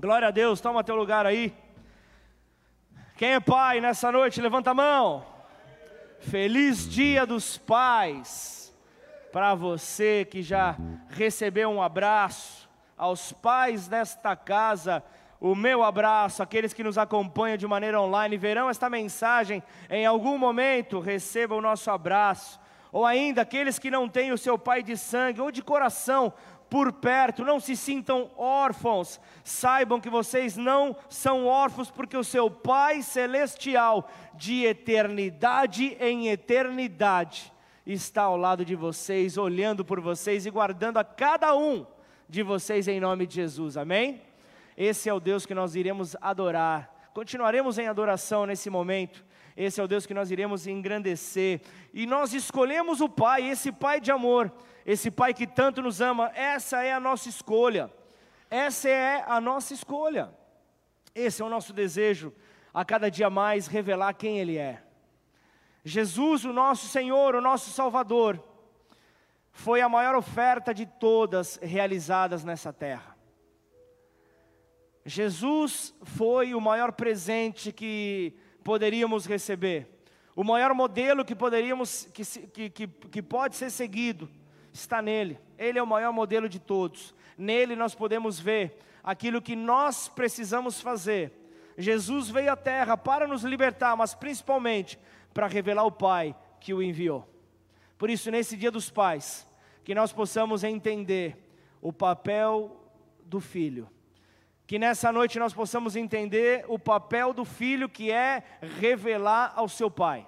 Glória a Deus, toma teu lugar aí. Quem é pai nessa noite, levanta a mão. Feliz Dia dos Pais. Para você que já recebeu um abraço, aos pais desta casa, o meu abraço, aqueles que nos acompanham de maneira online, verão esta mensagem em algum momento, receba o nosso abraço. Ou ainda aqueles que não têm o seu pai de sangue ou de coração, por perto, não se sintam órfãos, saibam que vocês não são órfãos, porque o seu Pai Celestial, de eternidade em eternidade, está ao lado de vocês, olhando por vocês e guardando a cada um de vocês em nome de Jesus, amém? Esse é o Deus que nós iremos adorar, continuaremos em adoração nesse momento. Esse é o Deus que nós iremos engrandecer. E nós escolhemos o Pai, esse Pai de amor, esse Pai que tanto nos ama, essa é a nossa escolha. Essa é a nossa escolha. Esse é o nosso desejo, a cada dia mais revelar quem Ele é. Jesus, o nosso Senhor, o nosso Salvador, foi a maior oferta de todas realizadas nessa terra. Jesus foi o maior presente que poderíamos receber, o maior modelo que poderíamos, que, que, que, que pode ser seguido, está nele. Ele é o maior modelo de todos. Nele nós podemos ver aquilo que nós precisamos fazer. Jesus veio à terra para nos libertar, mas principalmente para revelar o Pai que o enviou. Por isso, nesse Dia dos Pais, que nós possamos entender o papel do filho. Que nessa noite nós possamos entender o papel do filho, que é revelar ao seu pai.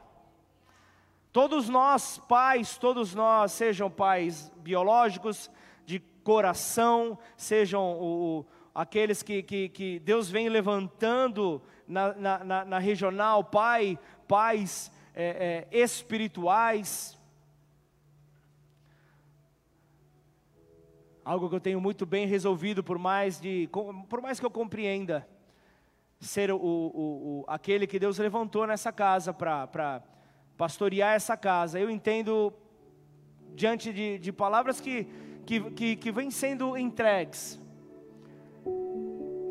Todos nós, pais, todos nós, sejam pais biológicos, de coração, sejam o, aqueles que, que, que, Deus vem levantando na, na, na, na regional, pai, pais é, é, espirituais. Algo que eu tenho muito bem resolvido, por mais, de, por mais que eu compreenda, ser o, o, o aquele que Deus levantou nessa casa para pastorear essa casa. Eu entendo, diante de, de palavras que, que, que, que vêm sendo entregues,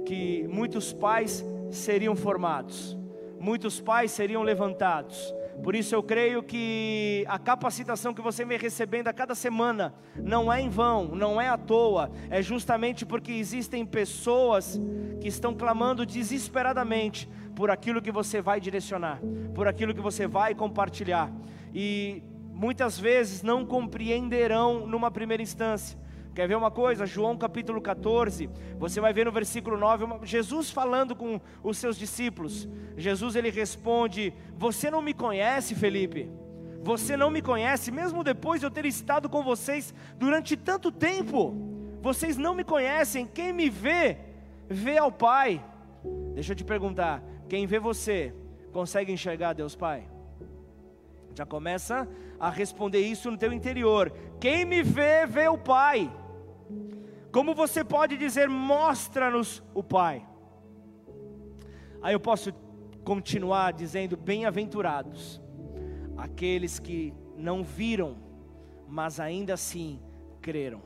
que muitos pais seriam formados, muitos pais seriam levantados. Por isso eu creio que a capacitação que você vem recebendo a cada semana não é em vão, não é à toa, é justamente porque existem pessoas que estão clamando desesperadamente por aquilo que você vai direcionar, por aquilo que você vai compartilhar. E muitas vezes não compreenderão numa primeira instância. Quer ver uma coisa? João capítulo 14, você vai ver no versículo 9, Jesus falando com os seus discípulos. Jesus ele responde: Você não me conhece, Felipe? Você não me conhece, mesmo depois de eu ter estado com vocês durante tanto tempo. Vocês não me conhecem. Quem me vê, vê ao Pai. Deixa eu te perguntar: quem vê você, consegue enxergar Deus Pai? Já começa a responder isso no teu interior. Quem me vê, vê o Pai. Como você pode dizer, mostra-nos o Pai? Aí eu posso continuar dizendo: bem-aventurados aqueles que não viram, mas ainda assim creram.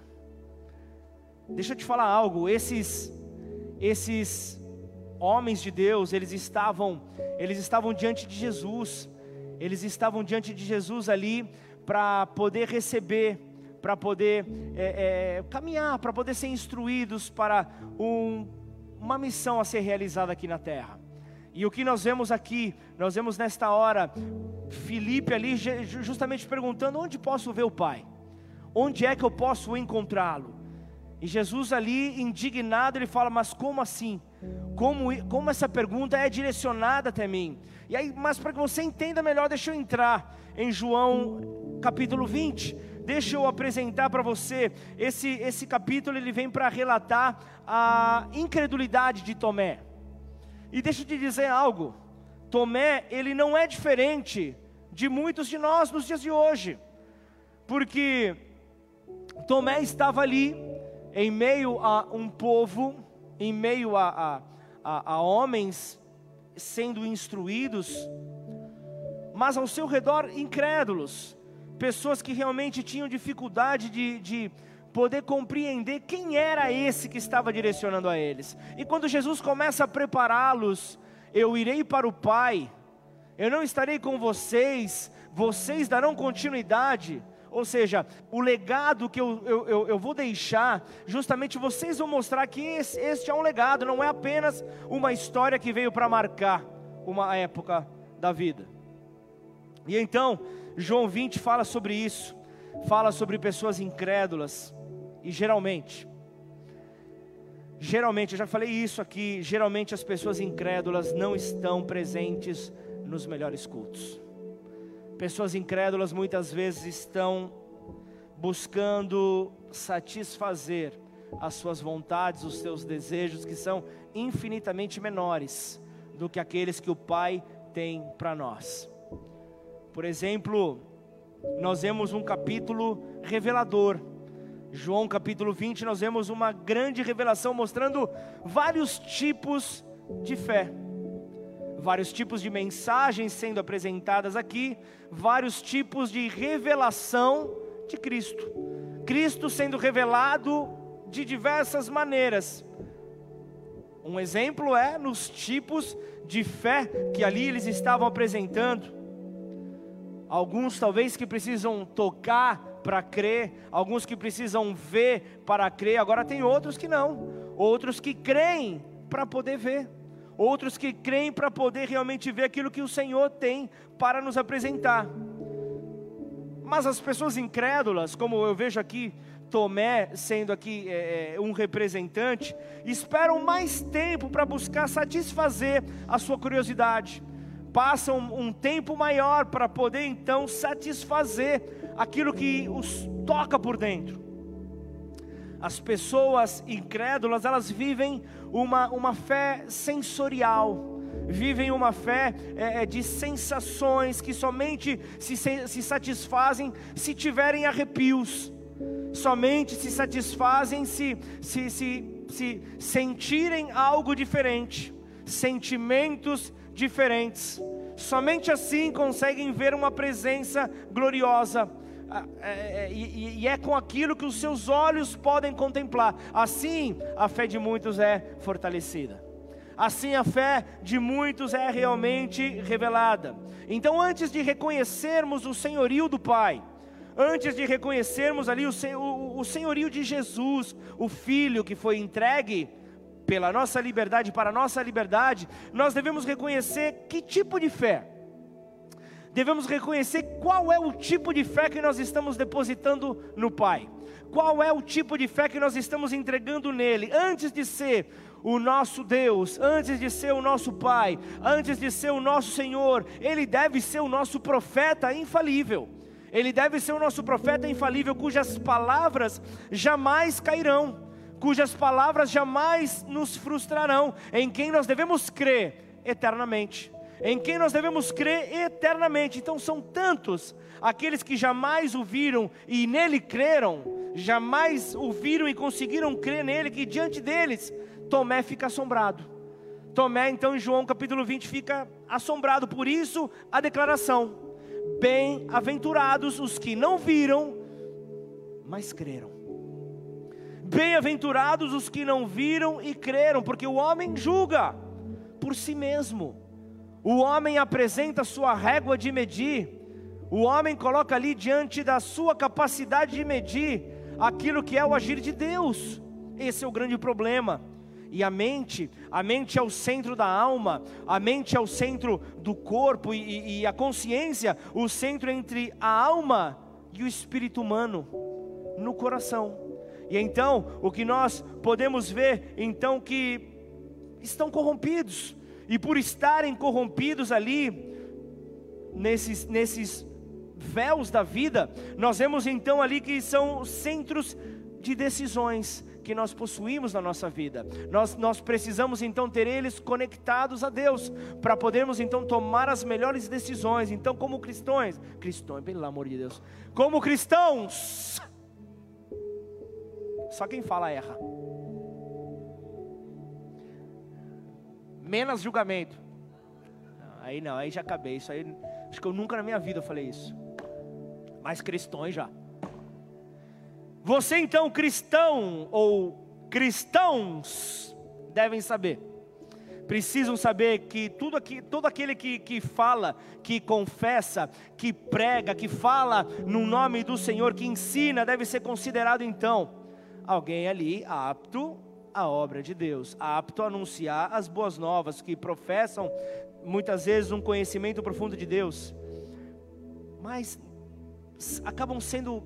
Deixa eu te falar algo, esses esses homens de Deus, eles estavam, eles estavam diante de Jesus, eles estavam diante de Jesus ali para poder receber, para poder é, é, caminhar, para poder ser instruídos para um, uma missão a ser realizada aqui na terra. E o que nós vemos aqui, nós vemos nesta hora, Filipe ali justamente perguntando: onde posso ver o Pai? Onde é que eu posso encontrá-lo? E Jesus ali, indignado, ele fala: Mas como assim? Como, como essa pergunta é direcionada até mim? E aí, mas para que você entenda melhor, deixa eu entrar em João capítulo 20. Deixa eu apresentar para você esse, esse capítulo, ele vem para relatar a incredulidade de Tomé. E deixa eu te dizer algo: Tomé, ele não é diferente de muitos de nós nos dias de hoje, porque Tomé estava ali, em meio a um povo, em meio a, a, a, homens sendo instruídos, mas ao seu redor incrédulos, pessoas que realmente tinham dificuldade de, de poder compreender quem era esse que estava direcionando a eles. E quando Jesus começa a prepará-los, eu irei para o Pai, eu não estarei com vocês, vocês darão continuidade. Ou seja, o legado que eu, eu, eu, vou deixar, justamente vocês vão mostrar que esse, este é um legado, não é apenas uma história que veio para marcar uma época da vida. E então, João 20 fala sobre isso, fala sobre pessoas incrédulas, e geralmente, geralmente, eu já falei isso aqui, geralmente as pessoas incrédulas não estão presentes nos melhores cultos. Pessoas incrédulas muitas vezes estão buscando satisfazer as suas vontades, os seus desejos, que são infinitamente menores do que aqueles que o Pai tem para nós. Por exemplo, nós vemos um capítulo revelador. João capítulo 20, nós vemos uma grande revelação mostrando vários tipos de fé vários tipos de mensagens sendo apresentadas aqui, vários tipos de revelação de Cristo. Cristo sendo revelado de diversas maneiras. Um exemplo é nos tipos de fé que ali eles estavam apresentando. Alguns talvez que precisam tocar para crer, alguns que precisam ver para crer, agora tem outros que não, outros que creem para poder ver outros que creem para poder realmente ver aquilo que o Senhor tem para nos apresentar. Mas as pessoas incrédulas, como eu vejo aqui Tomé sendo aqui é, é um representante, esperam mais tempo para buscar satisfazer a sua curiosidade. Passam um tempo maior para poder então satisfazer aquilo que os toca por dentro. As pessoas incrédulas, elas vivem uma, uma fé sensorial, vivem uma fé é, é de sensações que somente se, se satisfazem se tiverem arrepios, somente se satisfazem se, se, se, se sentirem algo diferente, sentimentos diferentes. Somente assim conseguem ver uma presença gloriosa ah, é, é, e é com aquilo que os seus olhos podem contemplar. Assim, a fé de muitos é fortalecida. Assim, a fé de muitos é realmente revelada. Então, antes de reconhecermos o senhorio do Pai, antes de reconhecermos ali o senhorio de Jesus, o Filho que foi entregue pela nossa liberdade, para a nossa liberdade, nós devemos reconhecer que tipo de fé devemos reconhecer qual é o tipo de fé que nós estamos depositando no Pai, qual é o tipo de fé que nós estamos entregando nele, antes de ser o nosso Deus, antes de ser o nosso Pai, antes de ser o nosso Senhor, Ele deve ser o nosso profeta infalível. Ele deve ser o nosso profeta infalível, cujas palavras jamais cairão, cujas palavras jamais nos frustrarão, em quem nós devemos crer eternamente em quem nós devemos crer eternamente. Então são tantos aqueles que jamais o viram e nele creram, jamais o viram e conseguiram crer nele, que diante deles Tomé fica assombrado. Tomé, então, em João capítulo 20, fica assombrado, por isso a declaração: Bem-aventurados os que não viram, mas creram. Bem-aventurados os que não viram e creram, porque o homem julga por si mesmo o homem apresenta sua régua de medir, o homem coloca ali diante da sua capacidade de medir aquilo que é o agir de Deus. Esse é o grande problema. E a mente, a mente é o centro da alma, a mente é o centro do corpo e, e a consciência, o centro entre a alma e o espírito humano, no coração. E então, o que nós podemos ver, então, que estão corrompidos, e por estarem corrompidos ali, nesses, nesses véus da vida, nós vemos então ali que são centros de decisões que nós possuímos na nossa vida. Nós, nós precisamos então ter eles conectados a Deus, para podermos então tomar as melhores decisões. Então, como cristãos, cristãos, pelo amor de Deus, como cristãos, só quem fala erra. Menos julgamento. Aí não, aí já acabei. Isso aí, acho que eu nunca na minha vida falei isso. Mais cristões já. Você então, cristão ou cristãos, devem saber, precisam saber que tudo aqui, todo aquele que, que fala, que confessa, que prega, que fala no nome do Senhor, que ensina, deve ser considerado então alguém ali apto à obra de Deus, apto a anunciar as boas novas, que professam muitas vezes um conhecimento profundo de Deus, mas acabam sendo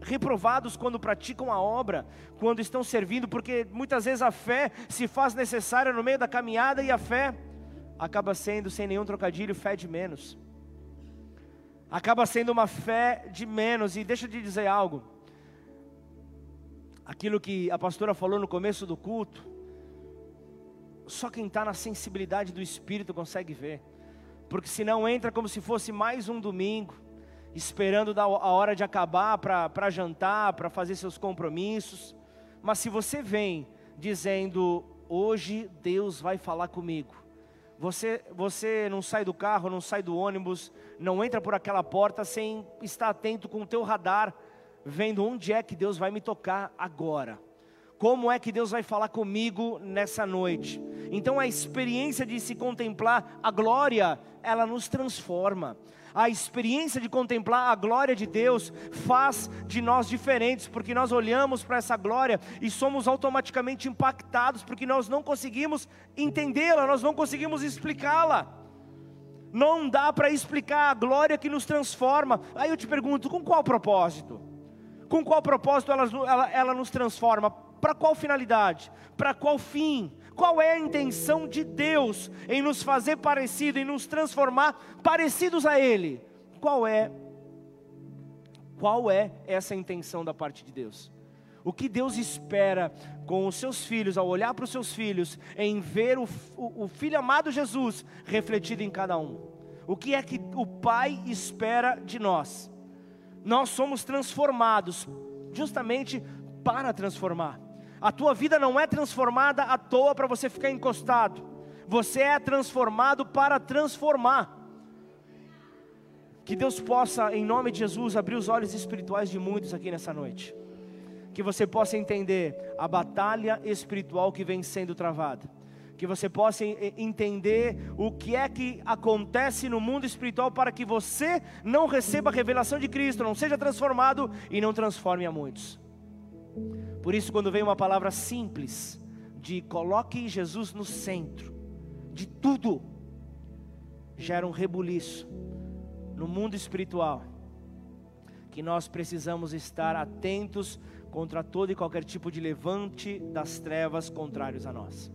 reprovados quando praticam a obra, quando estão servindo, porque muitas vezes a fé se faz necessária no meio da caminhada e a fé acaba sendo, sem nenhum trocadilho, fé de menos. Acaba sendo uma fé de menos, e deixa eu te dizer algo. Aquilo que a pastora falou no começo do culto, só quem está na sensibilidade do Espírito consegue ver, porque senão entra como se fosse mais um domingo esperando a hora de acabar para jantar, para fazer seus compromissos. Mas se você vem dizendo, hoje Deus vai falar comigo, você, você não sai do carro, não sai do ônibus, não entra por aquela porta sem estar atento com o teu radar, vendo onde é que Deus vai me tocar agora. Como é que Deus vai falar comigo nessa noite? Então a experiência de se contemplar a glória, ela nos transforma a experiência de contemplar a glória de Deus faz de nós diferentes, porque nós olhamos para essa glória e somos automaticamente impactados, porque nós não conseguimos entendê-la, nós não conseguimos explicá-la. Não dá para explicar a glória que nos transforma. Aí eu te pergunto: com qual propósito? Com qual propósito ela, ela, ela nos transforma? Para qual finalidade? Para qual fim? Qual é a intenção de Deus em nos fazer parecido, em nos transformar parecidos a Ele? Qual é? Qual é essa intenção da parte de Deus? O que Deus espera com os seus filhos, ao olhar para os seus filhos, em ver o, o, o filho amado Jesus refletido em cada um? O que é que o Pai espera de nós? Nós somos transformados justamente para transformar. A tua vida não é transformada à toa para você ficar encostado. Você é transformado para transformar. Que Deus possa, em nome de Jesus, abrir os olhos espirituais de muitos aqui nessa noite. Que você possa entender a batalha espiritual que vem sendo travada. Que você possa entender o que é que acontece no mundo espiritual para que você não receba a revelação de Cristo, não seja transformado e não transforme a muitos. Por isso, quando vem uma palavra simples, de coloque Jesus no centro de tudo, gera um rebuliço no mundo espiritual, que nós precisamos estar atentos contra todo e qualquer tipo de levante das trevas contrários a nós.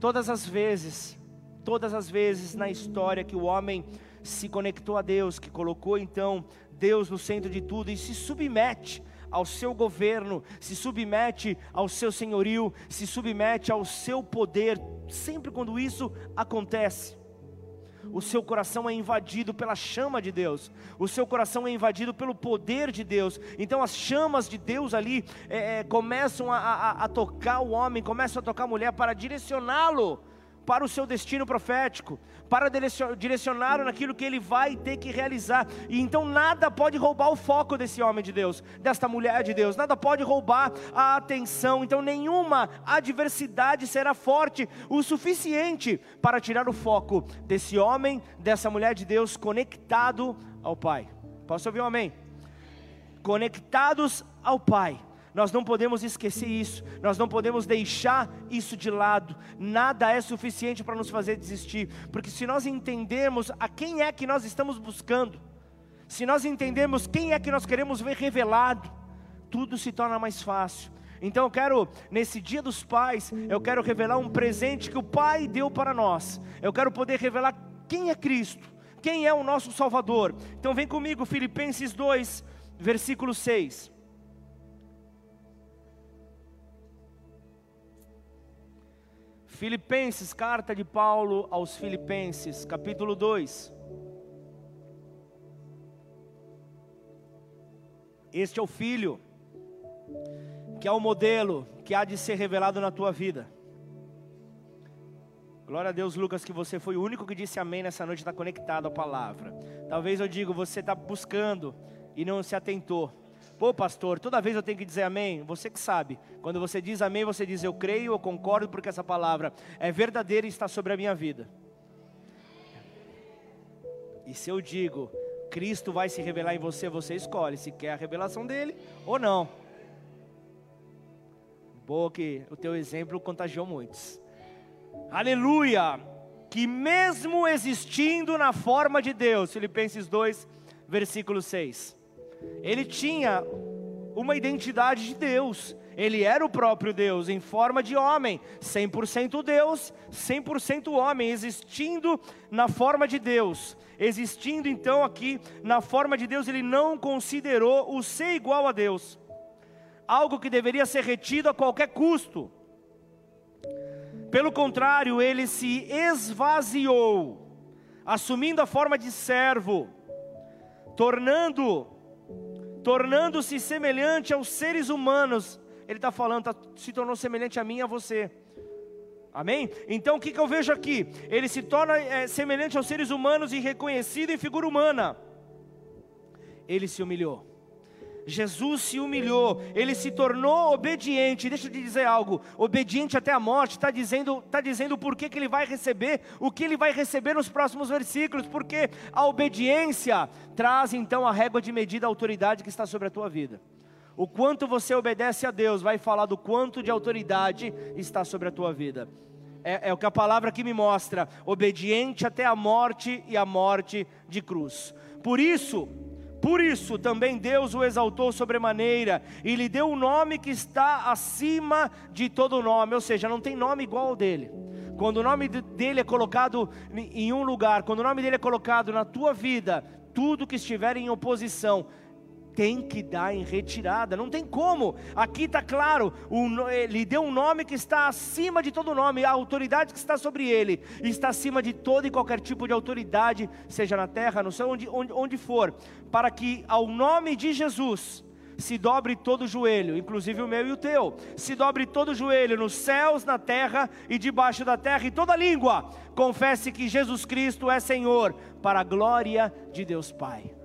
Todas as vezes, todas as vezes na história que o homem se conectou a Deus, que colocou então Deus no centro de tudo e se submete ao seu governo, se submete ao seu senhorio, se submete ao seu poder, sempre quando isso acontece. O seu coração é invadido pela chama de Deus, o seu coração é invadido pelo poder de Deus. Então as chamas de Deus ali é, é começam a, a, a tocar o homem, começam a tocar a mulher para direcioná-lo para o seu destino profético, para direcionar naquilo que ele vai ter que realizar. E então nada pode roubar o foco desse homem de Deus, desta mulher de Deus, nada pode roubar a atenção. Então nenhuma adversidade será forte o suficiente para tirar o foco desse homem, dessa mulher de Deus conectado ao Pai. Posso ouvir um amém? Conectados ao Pai nós não podemos esquecer isso, nós não podemos deixar isso de lado. Nada é suficiente para nos fazer desistir, porque se nós entendermos a quem é que nós estamos buscando, se nós entendermos quem é que nós queremos ver revelado, tudo se torna mais fácil. Então eu quero, nesse dia dos pais, eu quero revelar um presente que o Pai deu para nós. Eu quero poder revelar quem é Cristo, quem é o nosso Salvador. Então vem comigo, Filipenses 2, versículo 6. Filipenses, carta de Paulo aos Filipenses, capítulo 2. Este é o filho, que é o modelo que há de ser revelado na tua vida. Glória a Deus, Lucas, que você foi o único que disse amém nessa noite, está conectado à palavra. Talvez eu digo, você está buscando e não se atentou. Pô, pastor, toda vez eu tenho que dizer amém? Você que sabe. Quando você diz amém, você diz eu creio, eu concordo, porque essa palavra é verdadeira e está sobre a minha vida. E se eu digo, Cristo vai se revelar em você, você escolhe se quer a revelação dele ou não. Boa que o teu exemplo contagiou muitos. Aleluia! Que mesmo existindo na forma de Deus, Filipenses 2, versículo 6. Ele tinha uma identidade de Deus. Ele era o próprio Deus em forma de homem, 100% Deus, 100% homem, existindo na forma de Deus. Existindo então aqui na forma de Deus, ele não considerou o ser igual a Deus, algo que deveria ser retido a qualquer custo. Pelo contrário, ele se esvaziou, assumindo a forma de servo, tornando tornando-se semelhante aos seres humanos. Ele está falando, tá, se tornou semelhante a mim e a você. Amém? Então o que, que eu vejo aqui? Ele se torna é, semelhante aos seres humanos e reconhecido em figura humana. Ele se humilhou. Jesus se humilhou, ele se tornou obediente. Deixa eu te dizer algo: obediente até a morte, está dizendo, tá dizendo por que, que ele vai receber, o que ele vai receber nos próximos versículos, porque a obediência traz então a régua de medida a autoridade que está sobre a tua vida. O quanto você obedece a Deus vai falar do quanto de autoridade está sobre a tua vida. É, é, o que a palavra aqui me mostra: obediente até a morte e a morte de cruz. Por isso, por isso também Deus o exaltou sobremaneira e lhe deu um nome que está acima de todo nome, ou seja, não tem nome igual ao dele. Quando o nome dele é colocado em um lugar, quando o nome dele é colocado na tua vida, tudo que estiver em oposição tem que dar em retirada, não tem como. Aqui está claro, ele deu um nome que está acima de todo nome, a autoridade que está sobre ele está acima de todo e qualquer tipo de autoridade, seja na terra, no céu, onde, onde, onde for, para que ao nome de Jesus se dobre todo o joelho, inclusive o meu e o teu, se dobre todo o joelho nos céus, na terra e debaixo da terra, e toda língua confesse que Jesus Cristo é Senhor, para a glória de Deus Pai.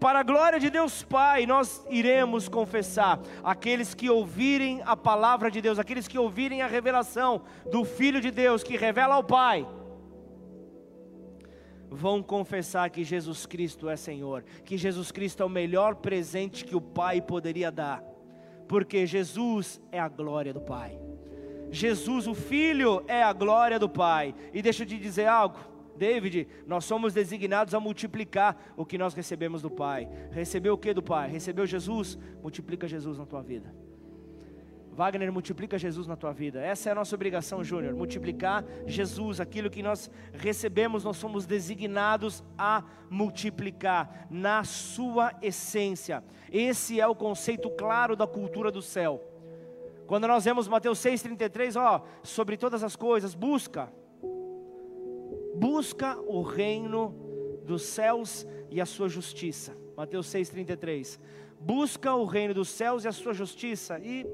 Para a glória de Deus Pai, nós iremos confessar. Aqueles que ouvirem a palavra de Deus, aqueles que ouvirem a revelação do Filho de Deus, que revela ao Pai, vão confessar que Jesus Cristo é Senhor, que Jesus Cristo é o melhor presente que o Pai poderia dar, porque Jesus é a glória do Pai. Jesus, o Filho, é a glória do Pai. E deixa eu te dizer algo David, nós somos designados a multiplicar o que nós recebemos do Pai. Recebeu o que do Pai? Recebeu Jesus? Multiplica Jesus na tua vida. Wagner, multiplica Jesus na tua vida. Essa é a nossa obrigação, Júnior. Multiplicar Jesus, aquilo que nós recebemos, nós somos designados a multiplicar na sua essência. Esse é o conceito claro da cultura do céu. Quando nós vemos Mateus 6,33, ó, sobre todas as coisas, busca busca o reino dos céus e a sua justiça. Mateus 6,33. Busca o reino dos céus e a sua justiça, e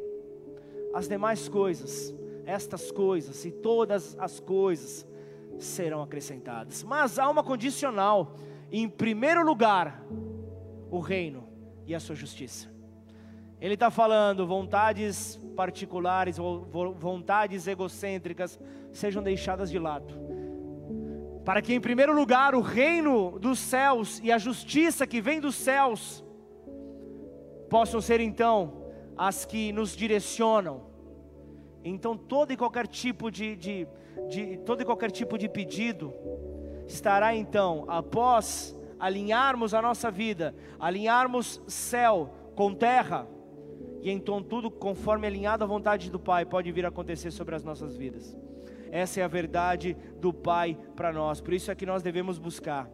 as demais coisas, estas coisas e todas as coisas serão acrescentadas. Mas há uma condicional: em primeiro lugar, o reino e a sua justiça. Ele está falando vontades particulares ou vontades egocêntricas sejam deixadas de lado para que, em primeiro lugar, o reino dos céus e a justiça que vem dos céus possam ser então as que nos direcionam. Então, todo e qualquer tipo de, de, de todo e qualquer tipo de pedido estará então após alinharmos a nossa vida, alinharmos céu com terra, e então tudo conforme alinhado à vontade do Pai pode vir a acontecer sobre as nossas vidas. Essa é a verdade do Pai para nós. Por isso é que nós devemos buscar.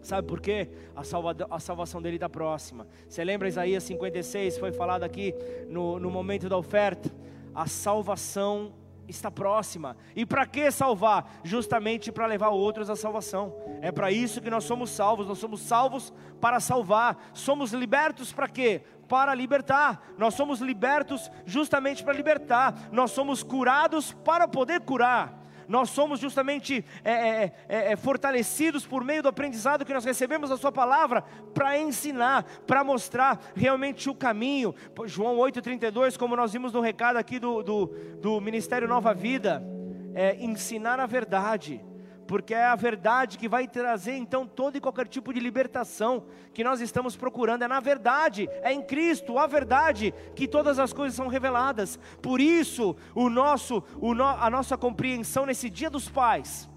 Sabe por quê? A, salva, a salvação dele está próxima. Você lembra Isaías 56? Foi falado aqui no, no momento da oferta. A salvação está próxima. E para que salvar? Justamente para levar outros à salvação. É para isso que nós somos salvos. Nós somos salvos para salvar. Somos libertos para quê? Para libertar. Nós somos libertos justamente para libertar. Nós somos curados para poder curar. nós somos justamente é, é, é, é fortalecidos por meio do aprendizado que nós recebemos da Sua palavra para ensinar, para mostrar realmente o caminho. João 8,32, como nós vimos no recado aqui do, do, do Ministério Nova Vida, é ensinar a verdade porque é a verdade que vai trazer então todo e qualquer tipo de libertação que nós estamos procurando. É na verdade, é em Cristo, a verdade, que todas as coisas são reveladas. Por isso, o nosso, o no, a nossa compreensão nesse Dia dos Pais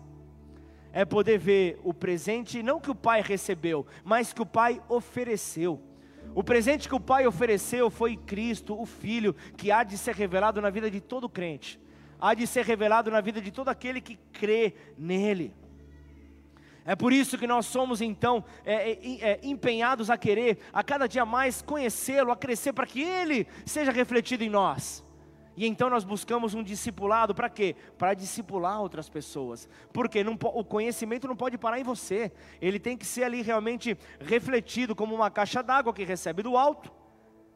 é poder ver o presente, não que o Pai recebeu, mas que o Pai ofereceu. O presente que o Pai ofereceu foi Cristo, o Filho, que há de ser revelado na vida de todo crente há de ser revelado na vida de todo aquele que crê nele. É por isso que nós somos então é, é, é, empenhados a querer a cada dia mais conhecê-lo, a crescer para que ele seja refletido em nós. E então nós buscamos um discipulado para quê? Para discipular outras pessoas. Porque não, o conhecimento não pode parar em você. Ele tem que ser ali realmente refletido como uma caixa d'água que recebe do alto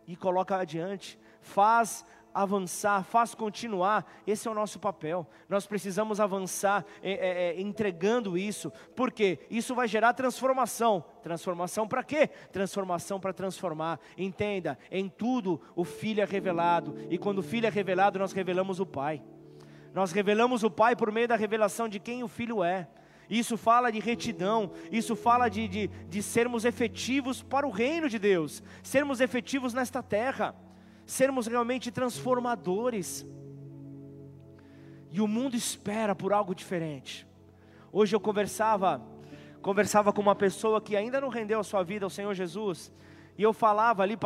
e coloca adiante. Faz avançar, faz continuar, esse é o nosso papel. Nós precisamos avançar é, é, é entregando isso, porque isso vai gerar transformação. Transformação para quê? Transformação para transformar. Entenda, em tudo o Filho é revelado, e quando o Filho é revelado, nós revelamos o Pai. Nós revelamos o Pai por meio da revelação de quem o Filho é. Isso fala de retidão, isso fala de, de, de sermos efetivos para o reino de Deus, sermos efetivos nesta terra sermos realmente transformadores. E o mundo espera por algo diferente. Hoje eu conversava, conversava com uma pessoa que ainda não rendeu a sua vida ao Senhor Jesus, e eu falava ali,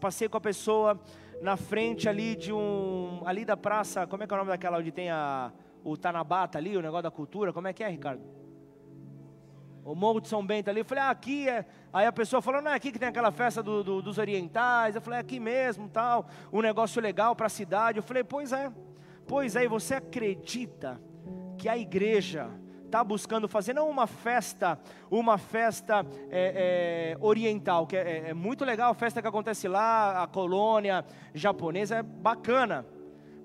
passei com a pessoa na frente ali de um, ali da praça, como é que é o nome daquela onde tem a, o Tanabata ali, o negócio da cultura, como é que é, Ricardo? O Morro de São Bento ali. Eu falei, ah, aqui é. Aí a pessoa falou, não é aqui que tem aquela festa do, do, dos orientais. Eu falei, é aqui mesmo, tal. Um negócio legal para a cidade. Eu falei, pois é. Pois é, e você acredita que a igreja está buscando fazer não uma festa, uma festa é, é, oriental, que é, é, é muito legal a festa que acontece lá, a colônia japonesa é bacana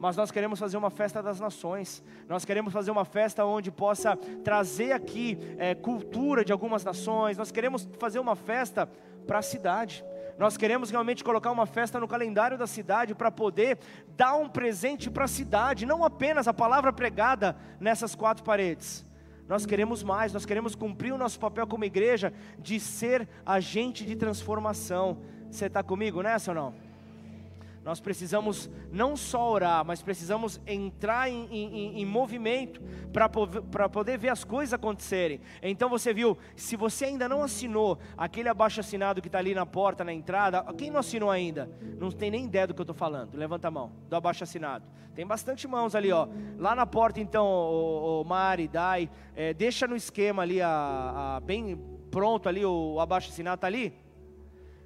mas nós queremos fazer uma festa das nações, nós queremos fazer uma festa onde possa trazer aqui é, cultura de algumas nações, nós queremos fazer uma festa para a cidade. Nós queremos realmente colocar uma festa no calendário da cidade para poder dar um presente para a cidade, não apenas a palavra pregada nessas quatro paredes. Nós queremos mais, nós queremos cumprir o nosso papel como igreja de ser agente de transformação. Você está comigo nessa ou não? Nós precisamos não só orar, mas precisamos entrar em, em, em movimento para poder ver as coisas acontecerem. Então você viu, se você ainda não assinou aquele abaixo assinado que está ali na porta, na entrada, quem não assinou ainda? Não tem nem ideia do que eu estou falando. Levanta a mão, do abaixo assinado. Tem bastante mãos ali, ó. Lá na porta, então, o, o Mari, Dai, é, deixa no esquema ali, a, a, bem pronto ali, o, o abaixo assinado está ali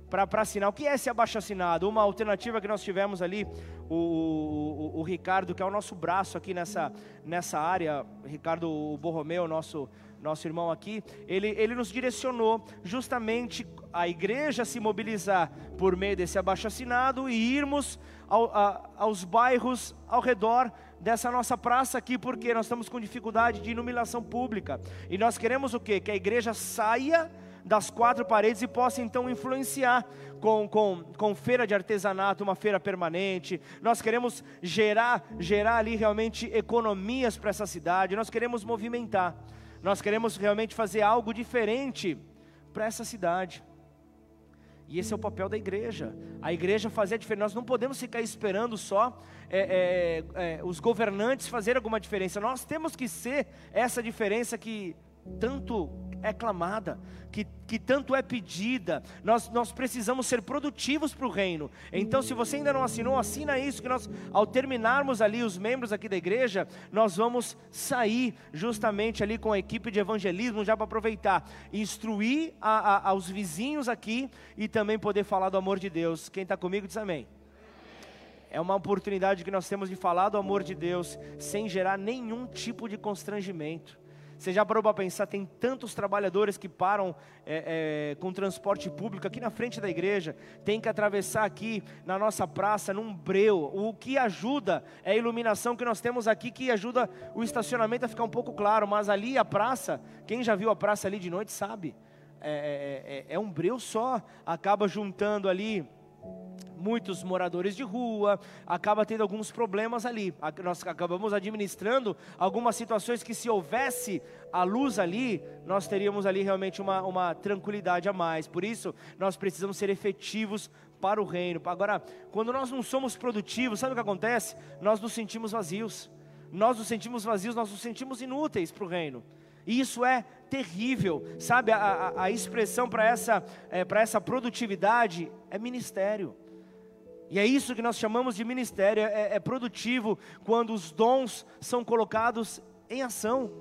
para assinar. O que é esse abaixo assinado? Uma alternativa que nós tivemos ali, o, o, o, Ricardo, que é o nosso braço aqui nessa, nessa área, Ricardo Borromeu, nosso, nosso irmão aqui, ele, ele nos direcionou justamente a igreja se mobilizar por meio desse abaixo assinado e irmos ao, a, aos bairros ao redor dessa nossa praça aqui, porque nós estamos com dificuldade de iluminação pública. E nós queremos o quê? Que a igreja saia das quatro paredes e possa então influenciar com, com, com feira de artesanato, uma feira permanente. Nós queremos gerar, gerar ali realmente economias para essa cidade, nós queremos movimentar, nós queremos realmente fazer algo diferente para essa cidade. E esse é o papel da igreja. A igreja fazer a diferença. Nós não podemos ficar esperando só é, é, é, os governantes fazer alguma diferença. Nós temos que ser essa diferença que tanto é clamada, que, que tanto é pedida. Nós, nós precisamos ser produtivos para o reino. Então, se você ainda não assinou, assina isso, que nós, ao terminarmos ali, os membros aqui da igreja, nós vamos sair justamente ali com a equipe de evangelismo, já para aproveitar, instruir a, a, aos vizinhos aqui e também poder falar do amor de Deus. Quem está comigo diz amém. É uma oportunidade que nós temos de falar do amor de Deus sem gerar nenhum tipo de constrangimento Você já parou para pensar? Tem tantos trabalhadores que param é, é, com transporte público aqui na frente da igreja, tem que atravessar aqui na nossa praça, num breu. O que ajuda é a iluminação que nós temos aqui, que ajuda o estacionamento a ficar um pouco claro. Mas ali a praça, quem já viu a praça ali de noite sabe, é, é, é, é um breu só, acaba juntando ali muitos moradores de rua, acaba tendo alguns problemas ali. Nós acabamos administrando algumas situações que, se houvesse a luz ali, nós teríamos ali realmente uma, uma tranquilidade a mais. Por isso, nós precisamos ser efetivos para o reino. Agora, quando nós não somos produtivos, sabe o que acontece? Nós nos sentimos vazios. Nós nos sentimos vazios, nós nos sentimos inúteis para o reino. E isso é terrível, sabe? A, a, a expressão para essa, é, essa produtividade é ministério. E é isso que nós chamamos de ministério, é, é produtivo quando os dons são colocados em ação,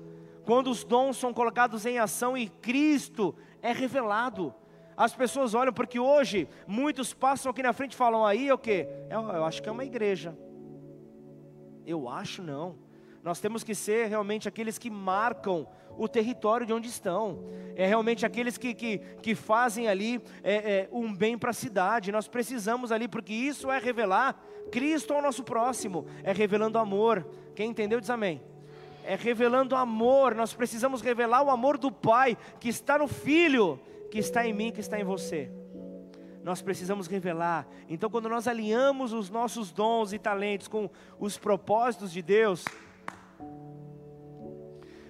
quando os dons são colocados em ação e Cristo é revelado. As pessoas olham porque hoje muitos passam aqui na frente e falam aí é o que? Eu, eu acho que é uma igreja. Eu acho não. Nós temos que ser realmente aqueles que marcam o território de onde estão. É realmente aqueles que, que, que fazem ali é, é, um bem para a cidade. Nós precisamos ali, porque isso é revelar Cristo ao nosso próximo, é revelando amor. Quem entendeu diz amém. É revelando amor, nós precisamos revelar o amor do Pai que está no Filho, que está em mim, que está em você nós precisamos revelar. Então, quando nós alinhamos os nossos dons e talentos com os propósitos de Deus,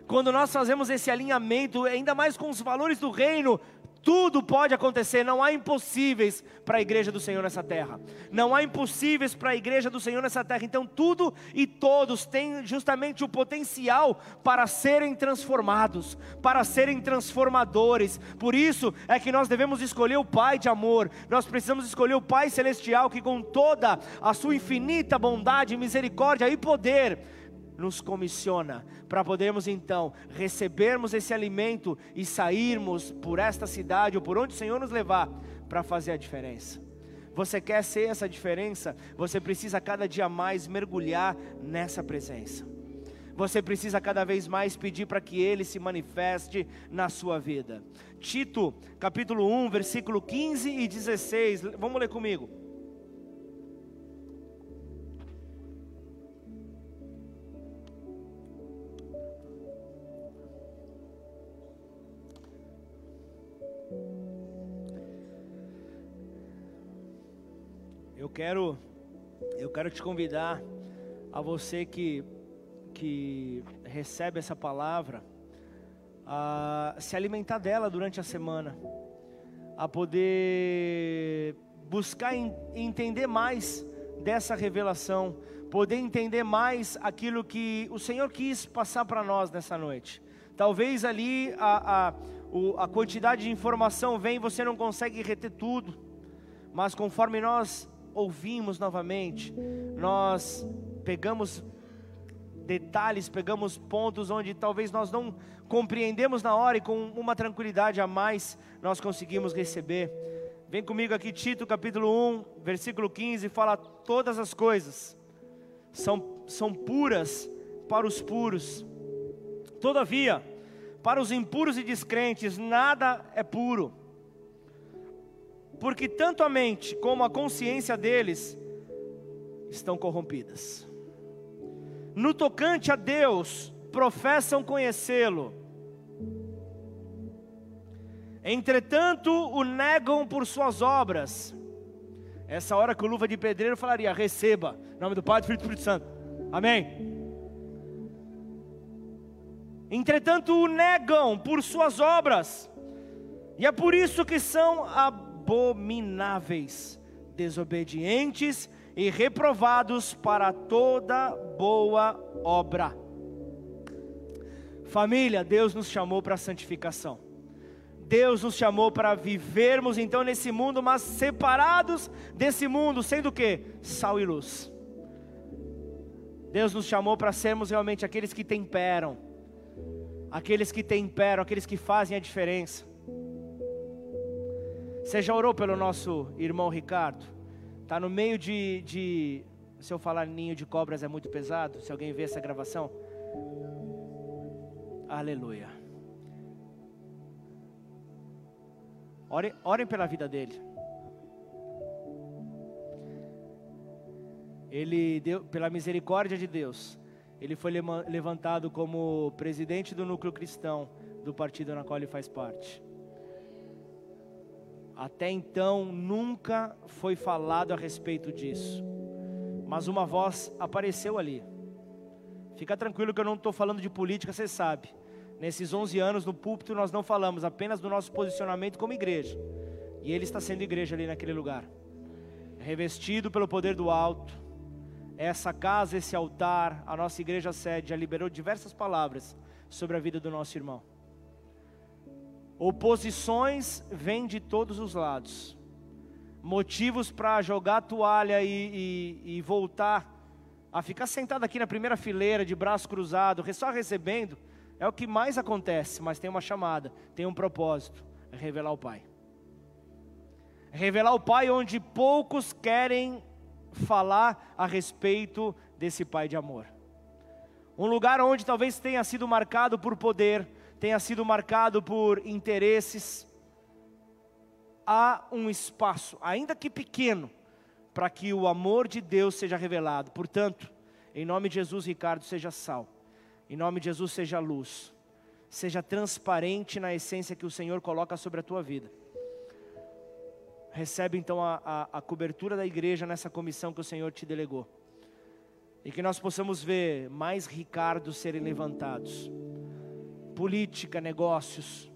quando nós fazemos esse alinhamento, ainda mais com os valores do reino, tudo pode acontecer, não há impossíveis para a igreja do Senhor nessa terra. Não há impossíveis para a igreja do Senhor nessa terra. Então, tudo e todos têm justamente o potencial para serem transformados, para serem transformadores. Por isso é que nós devemos escolher o Pai de amor. Nós precisamos escolher o Pai celestial que com toda a sua infinita bondade, misericórdia e poder nos comissiona para podermos então recebermos esse alimento e sairmos por esta cidade ou por onde o Senhor nos levar para fazer a diferença. Você quer ser essa diferença? Você precisa cada dia mais mergulhar nessa presença. Você precisa cada vez mais pedir para que Ele se manifeste na sua vida. Tito, capítulo 1, versículo 15 e 16. Vamos ler comigo. Eu quero, eu quero te convidar a você que, que recebe essa palavra, a se alimentar dela durante a semana, a poder buscar entender mais dessa revelação, poder entender mais aquilo que o Senhor quis passar para nós nessa noite. Talvez ali a, a, a quantidade de informação vem, você não consegue reter tudo, mas conforme nós ouvimos novamente, nós pegamos detalhes, pegamos pontos onde talvez nós não compreendemos na hora e com uma tranquilidade a mais nós conseguimos receber. Vem comigo aqui, Tito capítulo 1, versículo 15, fala: Todas as coisas são, são puras para os puros, todavia, para os impuros e descrentes, nada é puro porque tanto a mente como a consciência deles estão corrompidas. No tocante a Deus, professam conhecê-lo, entretanto o negam por suas obras. Essa hora que o luva de pedreiro falaria: receba, em nome do Pai, do Filho e do Espírito Santo. Amém. Entretanto o negam por suas obras, e é por isso que são abomináveis, desobedientes e reprovados para toda boa obra. Família, Deus nos chamou para a santificação. Deus nos chamou para vivermos então nesse mundo, mas separados desse mundo, sendo o que? Sal e luz. Deus nos chamou para sermos realmente aqueles que temperam, aqueles que temperam, aqueles que fazem a diferença. Você já orou pelo nosso irmão Ricardo? Está no meio de, de. Se eu falar ninho de cobras é muito pesado. Se alguém vê essa gravação. Aleluia. Orem, orem pela vida dele. Ele deu, pela misericórdia de Deus, ele foi levantado como presidente do núcleo cristão do partido na qual ele faz parte. Até então nunca foi falado a respeito disso, mas uma voz apareceu ali. Fica tranquilo que eu não estou falando de política, você sabe. Nesses 11 anos no púlpito nós não falamos apenas do nosso posicionamento como igreja. E ele está sendo igreja ali naquele lugar. Revestido pelo poder do alto, essa casa, esse altar, a nossa igreja sede já liberou diversas palavras sobre a vida do nosso irmão. Oposições vêm de todos os lados, motivos para jogar toalha e, e, e, voltar a ficar sentado aqui na primeira fileira, de braço cruzado, só recebendo, é o que mais acontece, mas tem uma chamada, tem um propósito: é revelar o Pai. Revelar o Pai onde poucos querem falar a respeito desse Pai de amor. Um lugar onde talvez tenha sido marcado por poder, tenha sido marcado por interesses. Há um espaço, ainda que pequeno, para que o amor de Deus seja revelado. Portanto, em nome de Jesus, Ricardo, seja sal. Em nome de Jesus, seja luz. Seja transparente na essência que o Senhor coloca sobre a tua vida recebe então a, a, a, cobertura da igreja nessa comissão que o Senhor te delegou. E que nós possamos ver mais Ricardos serem levantados. Política, negócios,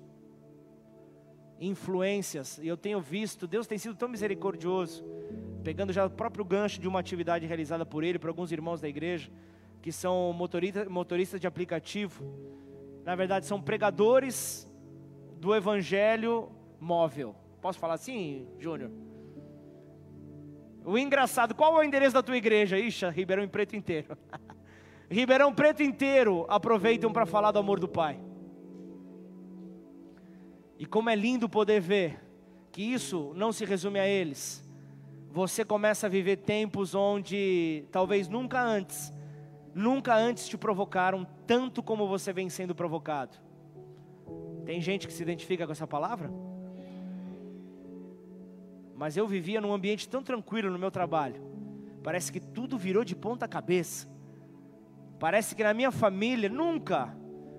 influências. E eu tenho visto, Deus tem sido tão misericordioso, pegando já o próprio gancho de uma atividade realizada por ele, por alguns irmãos da igreja, que são motorista, motoristas de aplicativo. Na verdade, são pregadores do evangelho móvel Posso falar assim, Júnior? O engraçado, qual é o endereço da tua igreja? Ixa, Ribeirão Preto inteiro. Ribeirão Preto inteiro aproveitam para falar do amor do Pai. E como é lindo poder ver que isso não se resume a eles. Você começa a viver tempos onde talvez nunca antes, nunca antes te provocaram tanto como você vem sendo provocado. Tem gente que se identifica com essa palavra? Mas eu vivia num ambiente tão tranquilo no meu trabalho. Parece que tudo virou de ponta cabeça. Parece que na minha família nunca,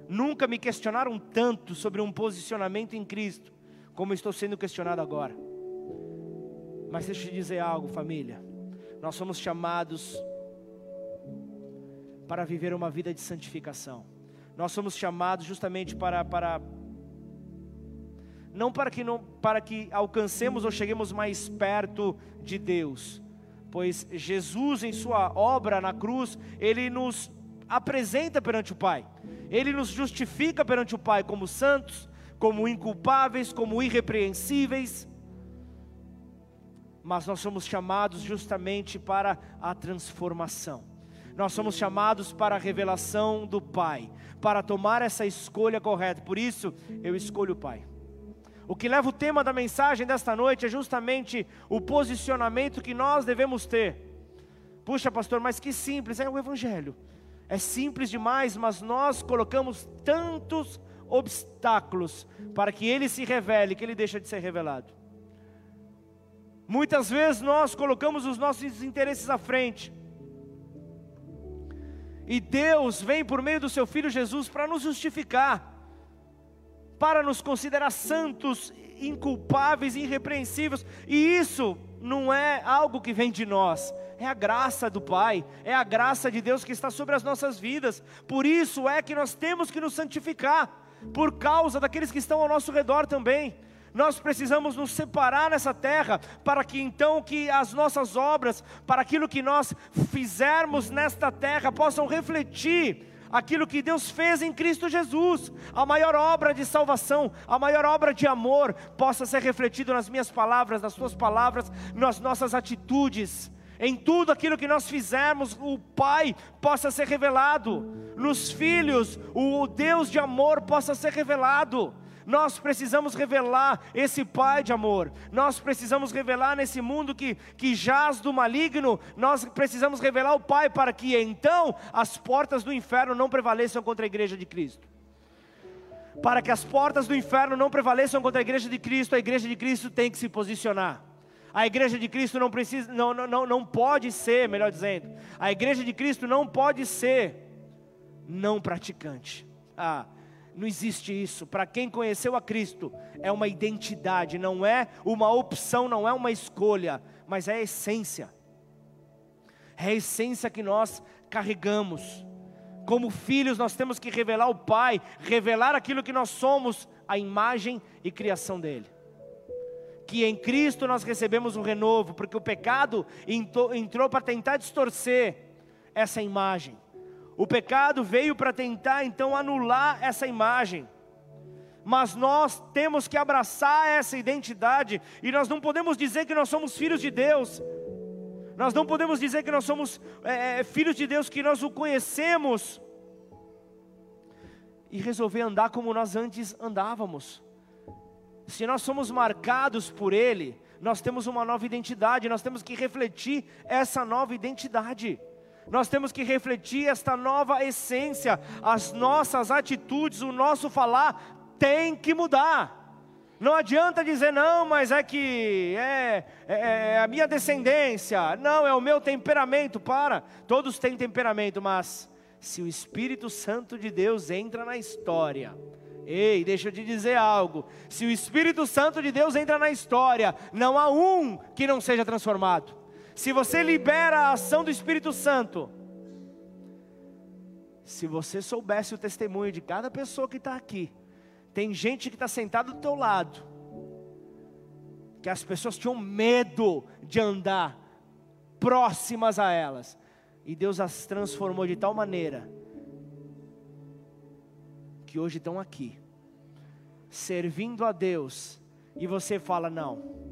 nunca me questionaram tanto sobre um posicionamento em Cristo, como estou sendo questionado agora. Mas deixa eu te dizer algo, família. Nós somos chamados para viver uma vida de santificação. Nós somos chamados justamente para, para não para que, não, para que alcancemos ou cheguemos mais perto de Deus, pois Jesus, em Sua obra na cruz, Ele nos apresenta perante o Pai, Ele nos justifica perante o Pai como santos, como inculpáveis, como irrepreensíveis, mas nós somos chamados justamente para a transformação. Nós somos chamados para a revelação do Pai, para tomar essa escolha correta. Por isso, eu escolho o Pai. O que leva o tema da mensagem desta noite é justamente o posicionamento que nós devemos ter. Puxa, pastor, mas que simples, é o Evangelho. É simples demais, mas nós colocamos tantos obstáculos para que ele se revele, que ele deixa de ser revelado. Muitas vezes nós colocamos os nossos interesses à frente. E Deus vem por meio do seu filho Jesus para nos justificar para nos considerar santos, inculpáveis, irrepreensíveis, e isso não é algo que vem de nós, é a graça do Pai, é a graça de Deus que está sobre as nossas vidas. Por isso é que nós temos que nos santificar, por causa daqueles que estão ao nosso redor também. Nós precisamos nos separar nessa terra para que então que as nossas obras, para aquilo que nós fizermos nesta terra possam refletir aquilo que Deus fez em Cristo Jesus, a maior obra de salvação, a maior obra de amor, possa ser refletido nas minhas palavras, nas suas palavras, nas nossas atitudes. Em tudo aquilo que nós fizermos, o Pai possa ser revelado, nos filhos, o Deus de amor possa ser revelado. Nós precisamos revelar esse Pai de amor. Nós precisamos revelar nesse mundo que, que jaz do maligno. Nós precisamos revelar o Pai para que então as portas do inferno não prevaleçam contra a igreja de Cristo. Para que as portas do inferno não prevaleçam contra a igreja de Cristo, a igreja de Cristo tem que se posicionar. A igreja de Cristo não precisa, não, não, não, pode ser, melhor dizendo, a igreja de Cristo não pode ser não praticante. Ah, não existe isso. Para quem conheceu a Cristo, é uma identidade, não é uma opção, não é uma escolha, mas é a essência. É a essência que nós carregamos. Como filhos, nós temos que revelar o Pai, revelar aquilo que nós somos, a imagem e criação dele. Que em Cristo nós recebemos um renovo, porque o pecado entrou para tentar distorcer essa imagem. O pecado veio para tentar então anular essa imagem. Mas nós temos que abraçar essa identidade e nós não podemos dizer que nós somos filhos de Deus. Nós não podemos dizer que nós somos é, é filhos de Deus, que nós o conhecemos e resolver andar como nós antes andávamos. Se nós somos marcados por Ele, nós temos uma nova identidade, nós temos que refletir essa nova identidade nós temos que refletir esta nova essência, as nossas atitudes, o nosso falar tem que mudar. Não adianta dizer, não, mas é que é, é, é, a minha descendência, não, é o meu temperamento. Para, todos têm temperamento, mas se o Espírito Santo de Deus entra na história, ei, deixa eu te dizer algo: se o Espírito Santo de Deus entra na história, não há um que não seja transformado se você libera a ação do Espírito Santo, se você soubesse o testemunho de cada pessoa que está aqui, tem gente que está sentada do teu lado, que as pessoas tinham medo de andar próximas a elas, e Deus as transformou de tal maneira, que hoje estão aqui, servindo a Deus, e você fala: não,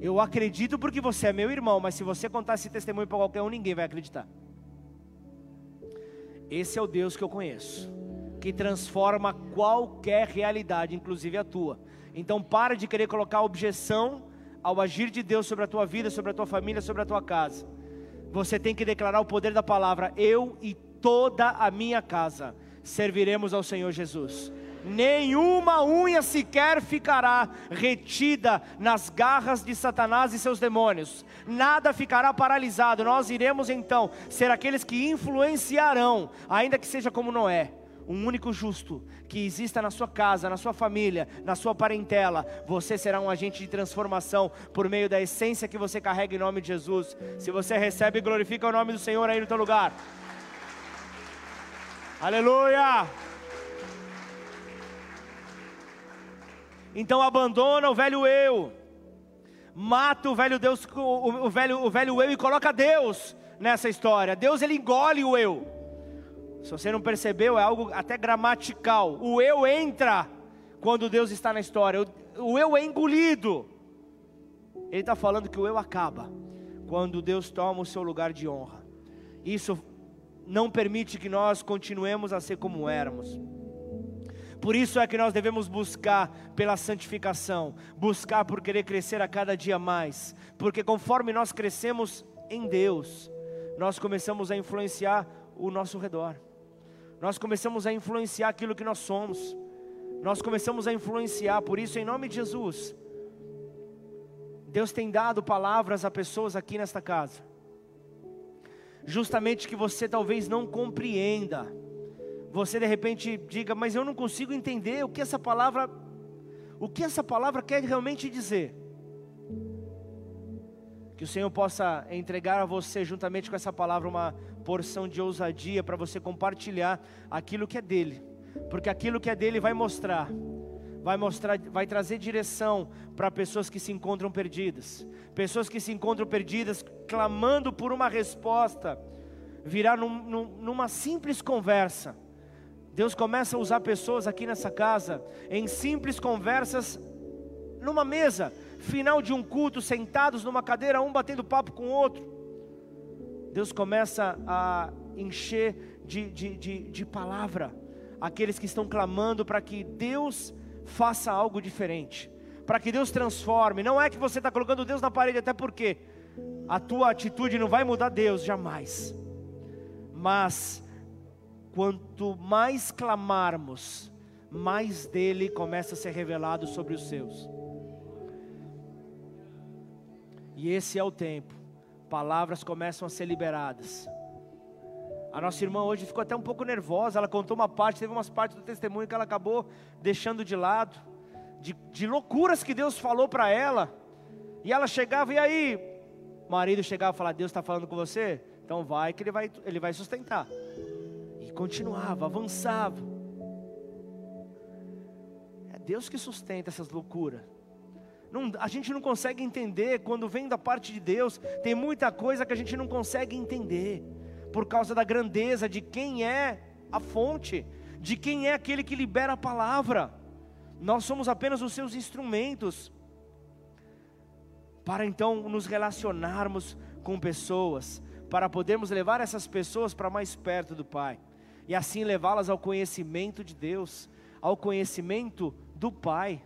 eu acredito porque você é meu irmão, mas se você contar esse testemunho para qualquer um, ninguém vai acreditar. Esse é o Deus que eu conheço, que transforma qualquer realidade, inclusive a tua. Então para de querer colocar objeção ao agir de Deus sobre a tua vida, sobre a tua família, sobre a tua casa. Você tem que declarar o poder da palavra: eu e toda a minha casa serviremos ao Senhor Jesus nenhuma unha sequer ficará retida nas garras de Satanás e seus demônios, nada ficará paralisado. Nós iremos então ser aqueles que influenciarão, ainda que seja como Noé. Um único justo que exista na sua casa, na sua família, na sua parentela, você será um agente de transformação por meio da essência que você carrega em nome de Jesus. Se você recebe, glorifica o nome do Senhor aí no teu lugar. Aleluia! Então abandona o velho eu, mata o velho Deus, o, o, velho, o velho eu e coloca Deus nessa história. Deus ele engole o eu. Se você não percebeu, é algo até gramatical. O eu entra quando Deus está na história. O, o eu é engolido. Ele está falando que o eu acaba quando Deus toma o seu lugar de honra. Isso não permite que nós continuemos a ser como éramos. Por isso é que nós devemos buscar pela santificação, buscar por querer crescer a cada dia mais, porque conforme nós crescemos em Deus, nós começamos a influenciar o nosso redor, nós começamos a influenciar aquilo que nós somos, nós começamos a influenciar, por isso, em nome de Jesus, Deus tem dado palavras a pessoas aqui nesta casa, justamente que você talvez não compreenda, você de repente diga, mas eu não consigo entender o que essa palavra, o que essa palavra quer realmente dizer. Que o Senhor possa entregar a você, juntamente com essa palavra, uma porção de ousadia para você compartilhar aquilo que é dele, porque aquilo que é dele vai mostrar, vai mostrar, vai trazer direção para pessoas que se encontram perdidas, pessoas que se encontram perdidas, clamando por uma resposta, virá num, num, numa simples conversa Deus começa a usar pessoas aqui nessa casa em simples conversas numa mesa, final de um culto, sentados numa cadeira, um batendo papo com o outro. Deus começa a encher de, de, de, de palavra aqueles que estão clamando para que Deus faça algo diferente, para que Deus transforme. Não é que você está colocando Deus na parede, até porque a tua atitude não vai mudar Deus jamais, mas quanto mais clamarmos, mais dele começa a ser revelado sobre os seus. E esse é o tempo. Palavras começam a ser liberadas. A nossa irmã hoje ficou até um pouco nervosa. Ela contou uma parte, teve umas partes do testemunho que ela acabou deixando de lado, de, de loucuras que Deus falou para ela. E ela chegava, e aí? O marido chegava e falava: Deus está falando com você? Então vai que ele vai, ele vai sustentar. Continuava, avançava. É Deus que sustenta essas loucuras. Não, a gente não consegue entender quando vem da parte de Deus. Tem muita coisa que a gente não consegue entender por causa da grandeza de quem é a fonte, de quem é aquele que libera a palavra. Nós somos apenas os seus instrumentos para então nos relacionarmos com pessoas, para podermos levar essas pessoas para mais perto do Pai e assim levá-las ao conhecimento de Deus, ao conhecimento do Pai,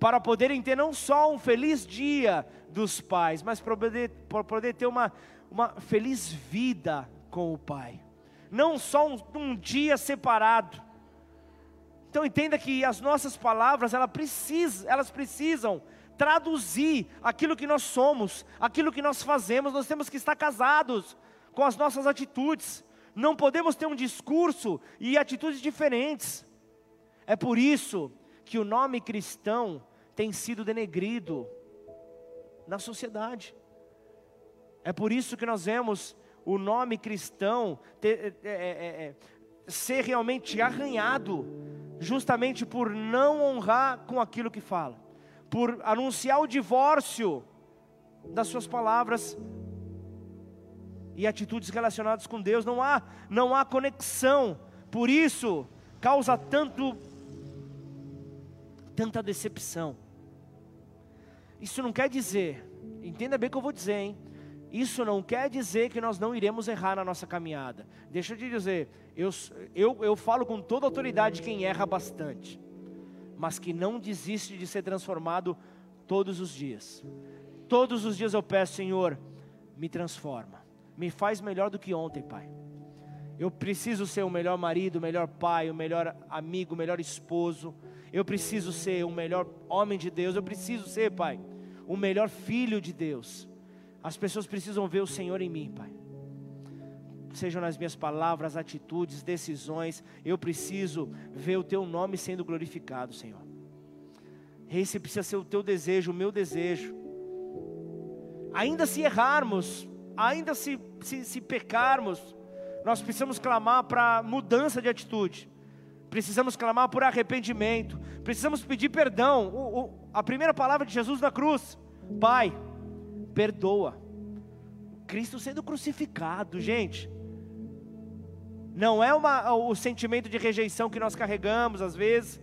para poderem ter não só um feliz dia dos pais, mas para poder, para poder ter uma, uma feliz vida com o Pai, não só um, um dia separado. Então entenda que as nossas palavras elas precisam, elas precisam traduzir aquilo que nós somos, aquilo que nós fazemos. Nós temos que estar casados com as nossas atitudes. Não podemos ter um discurso e atitudes diferentes. É por isso que o nome cristão tem sido denegrido na sociedade. É por isso que nós vemos o nome cristão ter, é, é, é, ser realmente arranhado, justamente por não honrar com aquilo que fala por anunciar o divórcio das suas palavras e atitudes relacionadas com Deus, não há, não há conexão. Por isso causa tanto tanta decepção. Isso não quer dizer, entenda bem o que eu vou dizer, hein? Isso não quer dizer que nós não iremos errar na nossa caminhada. Deixa eu te dizer, eu, eu, eu falo com toda autoridade quem erra bastante mas que não desiste de ser transformado todos os dias. Todos os dias eu peço, Senhor, me transforma, me faz melhor do que ontem, Pai. Eu preciso ser o melhor marido, o melhor pai, o melhor amigo, o melhor esposo. Eu preciso ser o melhor homem de Deus. Eu preciso ser, Pai, o melhor filho de Deus. As pessoas precisam ver o Senhor em mim, Pai sejam nas minhas palavras, atitudes, decisões, eu preciso ver o teu nome sendo glorificado, Senhor. Esse precisa ser o teu desejo, o meu desejo. Ainda se errarmos, ainda se, se, se pecarmos, nós precisamos clamar para mudança de atitude, precisamos clamar por arrependimento, precisamos pedir perdão. O, o, a primeira palavra de Jesus na cruz: Pai, perdoa. Cristo sendo crucificado, gente. Não é uma, o sentimento de rejeição que nós carregamos às vezes.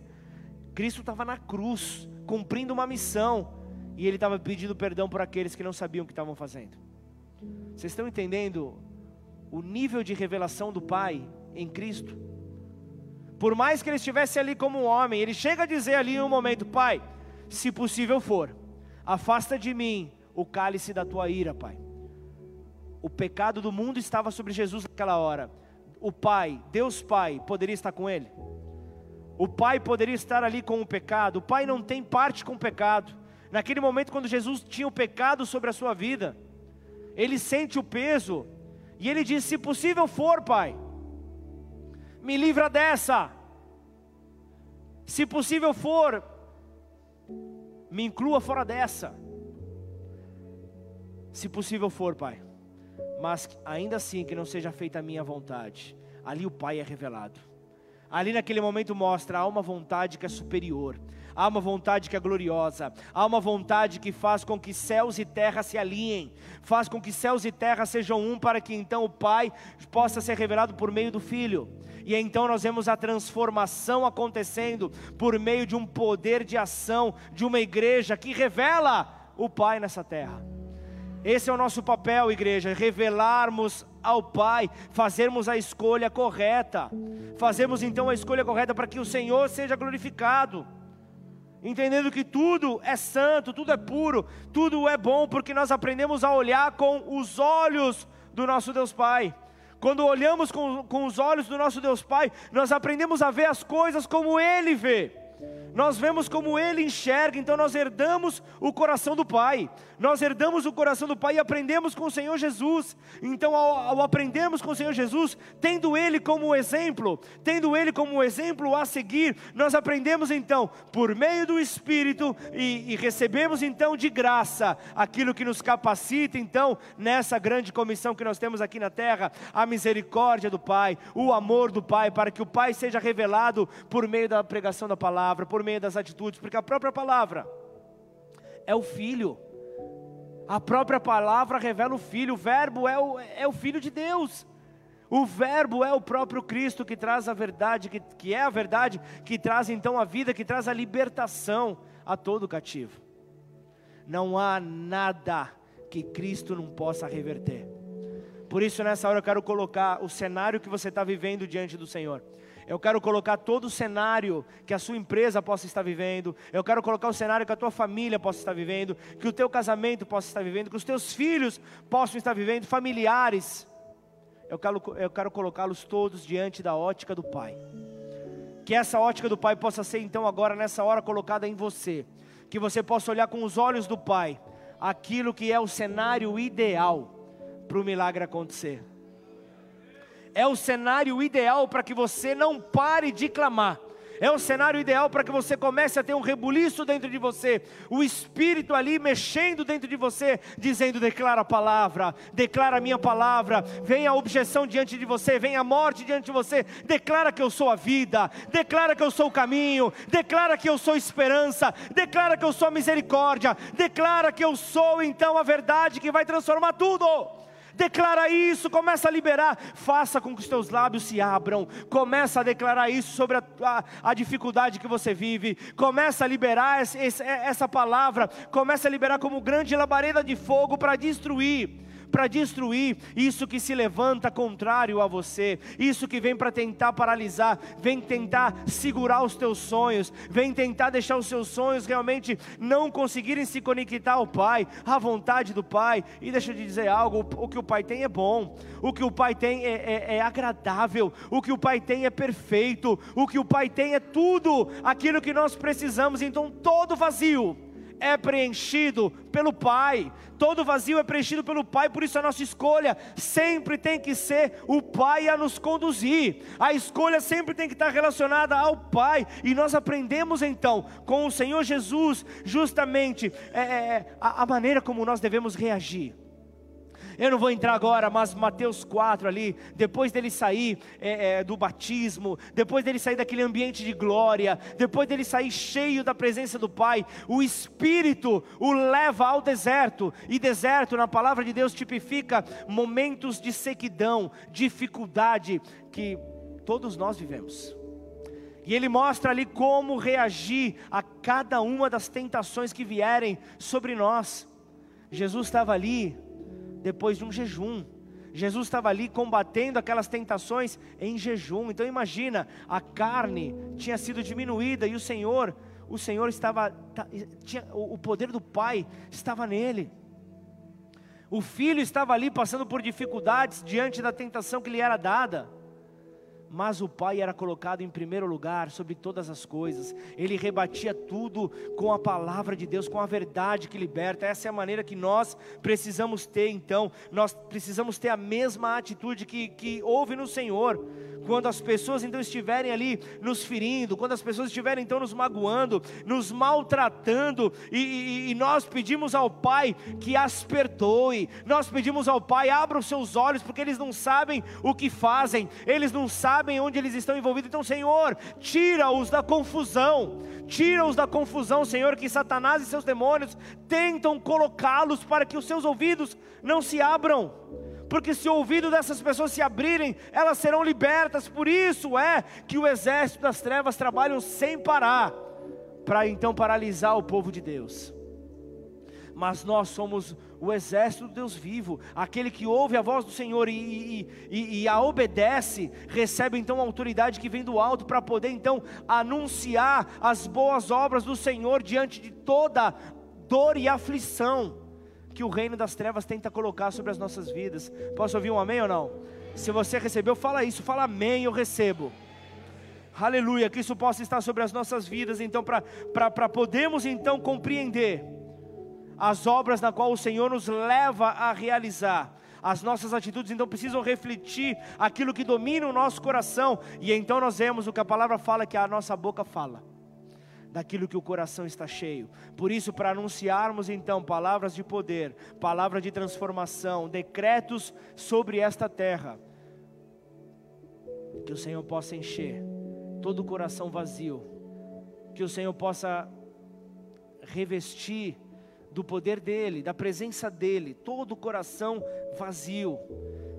Cristo estava na cruz, cumprindo uma missão, e ele estava pedindo perdão por aqueles que não sabiam o que estavam fazendo. Vocês estão entendendo o nível de revelação do Pai em Cristo? Por mais que ele estivesse ali como um homem, ele chega a dizer ali em um momento: Pai, se possível for, afasta de mim o cálice da tua ira, Pai. O pecado do mundo estava sobre Jesus naquela hora o Pai, Deus Pai, poderia estar com ele? O Pai poderia estar ali com o pecado. O Pai não tem parte com o pecado. Naquele momento, quando Jesus tinha o pecado sobre a sua vida, ele sente o peso e ele diz: Se possível for, Pai, me livra dessa. Se possível for, me inclua fora dessa. Se possível for, Pai mas ainda assim que não seja feita a minha vontade. Ali o Pai é revelado. Ali naquele momento mostra há uma vontade que é superior, há uma vontade que é gloriosa, há uma vontade que faz com que céus e terra se alinhem, faz com que céus e terra sejam um para que então o Pai possa ser revelado por meio do Filho. E então nós vemos a transformação acontecendo por meio de um poder de ação de uma igreja que revela o Pai nessa terra. Esse é o nosso papel, igreja, revelarmos ao Pai, fazermos a escolha correta. Fazemos então a escolha correta para que o Senhor seja glorificado. Entendendo que tudo é santo, tudo é puro, tudo é bom, porque nós aprendemos a olhar com os olhos do nosso Deus Pai, Quando olhamos com, com os olhos do nosso Deus Pai, nós aprendemos a ver as coisas como Ele vê nós vemos como ele enxerga, então nós herdamos o coração do Pai, nós herdamos o coração do Pai e aprendemos com o Senhor Jesus. Então, ao, ao aprendermos com o Senhor Jesus, tendo Ele como exemplo, tendo Ele como exemplo a seguir, nós aprendemos então, por meio do Espírito, e, e recebemos então de graça aquilo que nos capacita, então, nessa grande comissão que nós temos aqui na terra, a misericórdia do Pai, o amor do Pai, para que o Pai seja revelado por meio da pregação da palavra, por meio das atitudes, porque a própria palavra é o Filho. A própria palavra revela o Filho, o Verbo é o, é o Filho de Deus. O Verbo é o próprio Cristo que traz a verdade, que, que é a verdade, que traz então a vida, que traz a libertação a todo cativo. Não há nada que Cristo não possa reverter. Por isso, nessa hora, eu quero colocar o cenário que você está vivendo diante do Senhor. Eu quero colocar todo o cenário que a sua empresa possa estar vivendo. Eu quero colocar o cenário que a tua família possa estar vivendo, que o teu casamento possa estar vivendo, que os teus filhos possam estar vivendo, familiares. Eu quero, eu quero colocá-los todos diante da ótica do Pai. Que essa ótica do Pai possa ser então agora nessa hora colocada em você. Que você possa olhar com os olhos do Pai aquilo que é o cenário ideal para o milagre acontecer é o cenário ideal para que você não pare de clamar. É o cenário ideal para que você comece a ter um rebuliço dentro de você, o Espírito ali mexendo dentro de você, dizendo: declara a palavra, declara a minha palavra, vem a objeção diante de você, vem a morte diante de você, declara que eu sou a vida, declara que eu sou o caminho, declara que eu sou esperança, declara que eu sou a misericórdia, declara que eu sou então a verdade que vai transformar tudo declara isso, começa a liberar, faça com que os teus lábios se abram, começa a declarar isso sobre a, a, a dificuldade que você vive, começa a liberar esse, esse, essa palavra, começa a liberar como grande labareda de fogo para destruir para destruir isso que se levanta contrário a você, isso que vem para tentar paralisar, vem tentar segurar os teus sonhos, vem tentar deixar os seus sonhos realmente não conseguirem se conectar ao Pai, à vontade do Pai. E deixa eu te dizer algo: o que o Pai tem é bom, o que o Pai tem é, é, é agradável, o que o Pai tem é perfeito, o que o Pai tem é tudo aquilo que nós precisamos. Então, todo vazio é preenchido pelo Pai, todo vazio é preenchido pelo Pai, por isso a nossa escolha. Sempre tem que ser o Pai a nos conduzir, a escolha sempre tem que estar relacionada ao Pai, e nós aprendemos então com o Senhor Jesus, justamente é, é, é a, a maneira como nós devemos reagir. Eu não vou entrar agora, mas Mateus 4 ali, depois dele sair é, é, do batismo, depois dele sair daquele ambiente de glória, depois dele sair cheio da presença do Pai, o Espírito o leva ao deserto, e deserto na palavra de Deus tipifica momentos de sequidão, dificuldade que todos nós vivemos. E ele mostra ali como reagir a cada uma das tentações que vierem sobre nós. Jesus estava ali depois de um jejum. Jesus estava ali combatendo aquelas tentações em jejum. Então imagina, a carne tinha sido diminuída e o Senhor, o Senhor estava tinha, o poder do Pai estava nele. O filho estava ali passando por dificuldades diante da tentação que lhe era dada mas o Pai era colocado em primeiro lugar sobre todas as coisas, ele rebatia tudo com a palavra de Deus, com a verdade que liberta. Essa é a maneira que nós precisamos ter, então, nós precisamos ter a mesma atitude que, que houve no Senhor. Quando as pessoas então estiverem ali nos ferindo, quando as pessoas estiverem então nos magoando, nos maltratando, e, e, e nós pedimos ao Pai que as perdoe, nós pedimos ao Pai, abra os seus olhos, porque eles não sabem o que fazem, eles não sabem onde eles estão envolvidos, então Senhor, tira-os da confusão, tira-os da confusão, Senhor, que Satanás e seus demônios tentam colocá-los para que os seus ouvidos não se abram porque se o ouvido dessas pessoas se abrirem, elas serão libertas. Por isso é que o exército das trevas trabalham sem parar, para então paralisar o povo de Deus. Mas nós somos o exército do Deus vivo, aquele que ouve a voz do Senhor e, e, e, e a obedece, recebe então a autoridade que vem do alto para poder então anunciar as boas obras do Senhor diante de toda dor e aflição que o reino das trevas tenta colocar sobre as nossas vidas. Posso ouvir um amém ou não? Se você recebeu, fala isso, fala amém, eu recebo. Aleluia, que isso possa estar sobre as nossas vidas, então, para podermos então compreender as obras na qual o Senhor nos leva a realizar. As nossas atitudes então precisam refletir aquilo que domina o nosso coração, e então nós vemos o que a palavra fala que a nossa boca fala daquilo que o coração está cheio. Por isso, para anunciarmos então palavras de poder, palavra de transformação, decretos sobre esta terra, que o Senhor possa encher todo o coração vazio, que o Senhor possa revestir do poder dEle, da presença dEle, todo o coração vazio.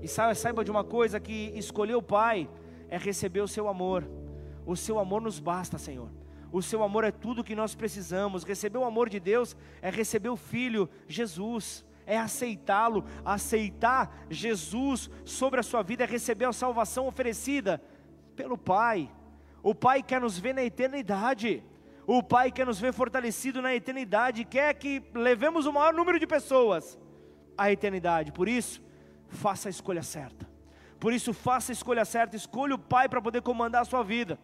E saiba, de uma coisa: que escolher o Pai é receber o Seu amor. O Seu amor nos basta, Senhor. O Seu amor é tudo que nós precisamos. Receber o amor de Deus é receber o Filho, Jesus é aceitá-lo, aceitar Jesus sobre a sua vida, é receber a salvação oferecida pelo Pai. O Pai quer nos ver na eternidade. O Pai quer nos ver fortalecido na eternidade, quer que levemos o maior número de pessoas à eternidade. Por isso, faça a escolha certa. Por isso, faça a escolha certa, escolha o Pai para poder comandar a sua vida.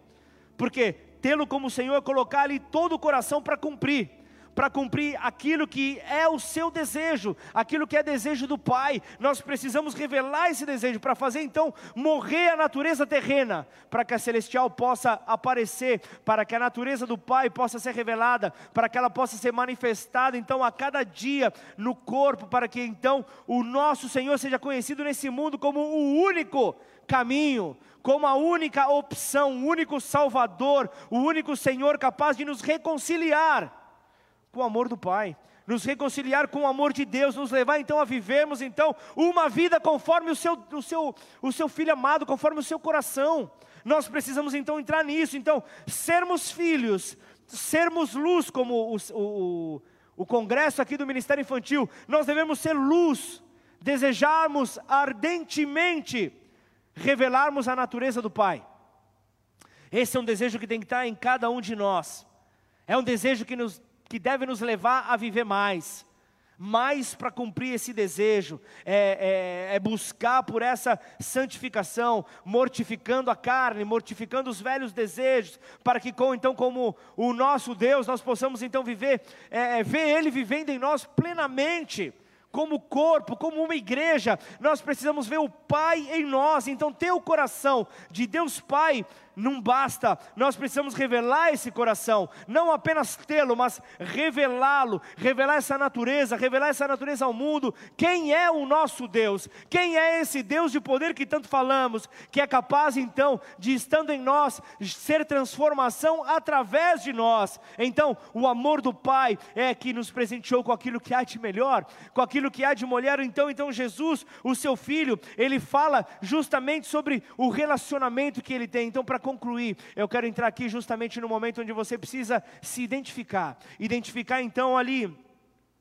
Porque tê-lo como Senhor é colocar ali todo o coração para cumprir para cumprir aquilo que é o seu desejo, aquilo que é desejo do Pai. Nós precisamos revelar esse desejo para fazer então morrer a natureza terrena, para que a celestial possa aparecer, para que a natureza do Pai possa ser revelada, para que ela possa ser manifestada então a cada dia no corpo, para que então o nosso Senhor seja conhecido nesse mundo como o único caminho, como a única opção, o único Salvador, o único Senhor capaz de nos reconciliar com o amor do Pai, nos reconciliar com o amor de Deus, nos levar então a vivermos então uma vida conforme o seu, o seu, o seu filho amado, conforme o seu coração. Nós precisamos então entrar nisso, então sermos filhos, sermos luz, como o, o, o congresso aqui do Ministério Infantil, nós devemos ser luz, desejarmos ardentemente revelarmos a natureza do Pai. Esse é um desejo que tem que estar em cada um de nós. É um desejo que nos que deve nos levar a viver mais. Mais para cumprir esse desejo, é, é, é, buscar por essa santificação, mortificando a carne, mortificando os velhos desejos, para que, com, então, como o nosso Deus, nós possamos então viver, é, é ver Ele vivendo em nós plenamente como corpo, como uma igreja, nós precisamos ver o Pai em nós. Então, ter o coração de Deus Pai não basta, nós precisamos revelar esse coração, não apenas tê-lo, mas revelá-lo, revelar essa natureza, revelar essa natureza ao mundo. Quem é o nosso Deus? Quem é esse Deus de poder que tanto falamos, que é capaz então de, estando em nós, ser transformação através de nós? Então, o amor do Pai é que nos presenteou com aquilo que há de melhor, com aquilo que há de mulher. Então, então Jesus, o seu filho, ele fala justamente sobre o relacionamento que ele tem. Então, para concluir, eu quero entrar aqui justamente no momento onde você precisa se identificar. Identificar então ali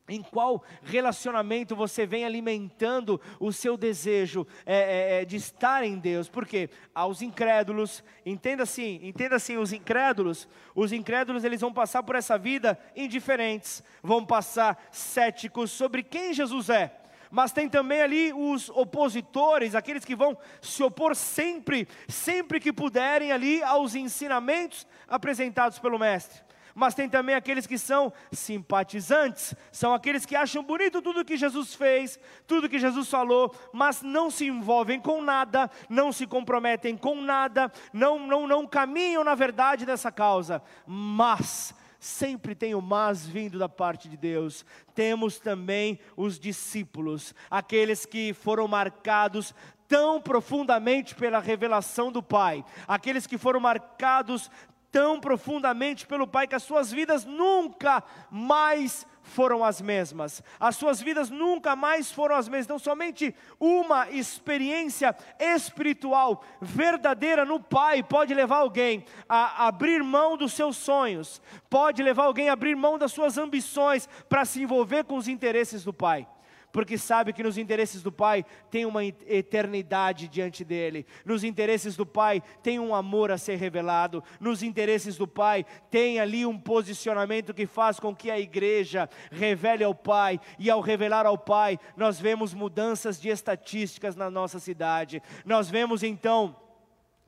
em qual relacionamento você vem alimentando o seu desejo é, é, é, de estar em Deus? Porque aos incrédulos, entenda assim, entenda assim, os incrédulos, os incrédulos eles vão passar por essa vida indiferentes, vão passar céticos sobre quem Jesus é mas tem também ali os opositores, aqueles que vão se opor sempre, sempre que puderem ali aos ensinamentos apresentados pelo Mestre. Mas tem também aqueles que são simpatizantes, são aqueles que acham bonito tudo que Jesus fez, tudo que Jesus falou, mas não se envolvem com nada, não se comprometem com nada, não, não, não caminham na verdade dessa causa, mas sempre tem o mas vindo da parte de Deus. Temos também os discípulos, aqueles que foram marcados tão profundamente pela revelação do Pai, aqueles que foram marcados tão profundamente pelo Pai que as suas vidas nunca mais foram as mesmas, as suas vidas nunca mais foram as mesmas. Então, somente uma experiência espiritual verdadeira no Pai pode levar alguém a abrir mão dos seus sonhos, pode levar alguém a abrir mão das suas ambições para se envolver com os interesses do Pai. Porque sabe que nos interesses do Pai tem uma eternidade diante dele, nos interesses do Pai tem um amor a ser revelado, nos interesses do Pai tem ali um posicionamento que faz com que a igreja revele ao Pai, e ao revelar ao Pai, nós vemos mudanças de estatísticas na nossa cidade, nós vemos então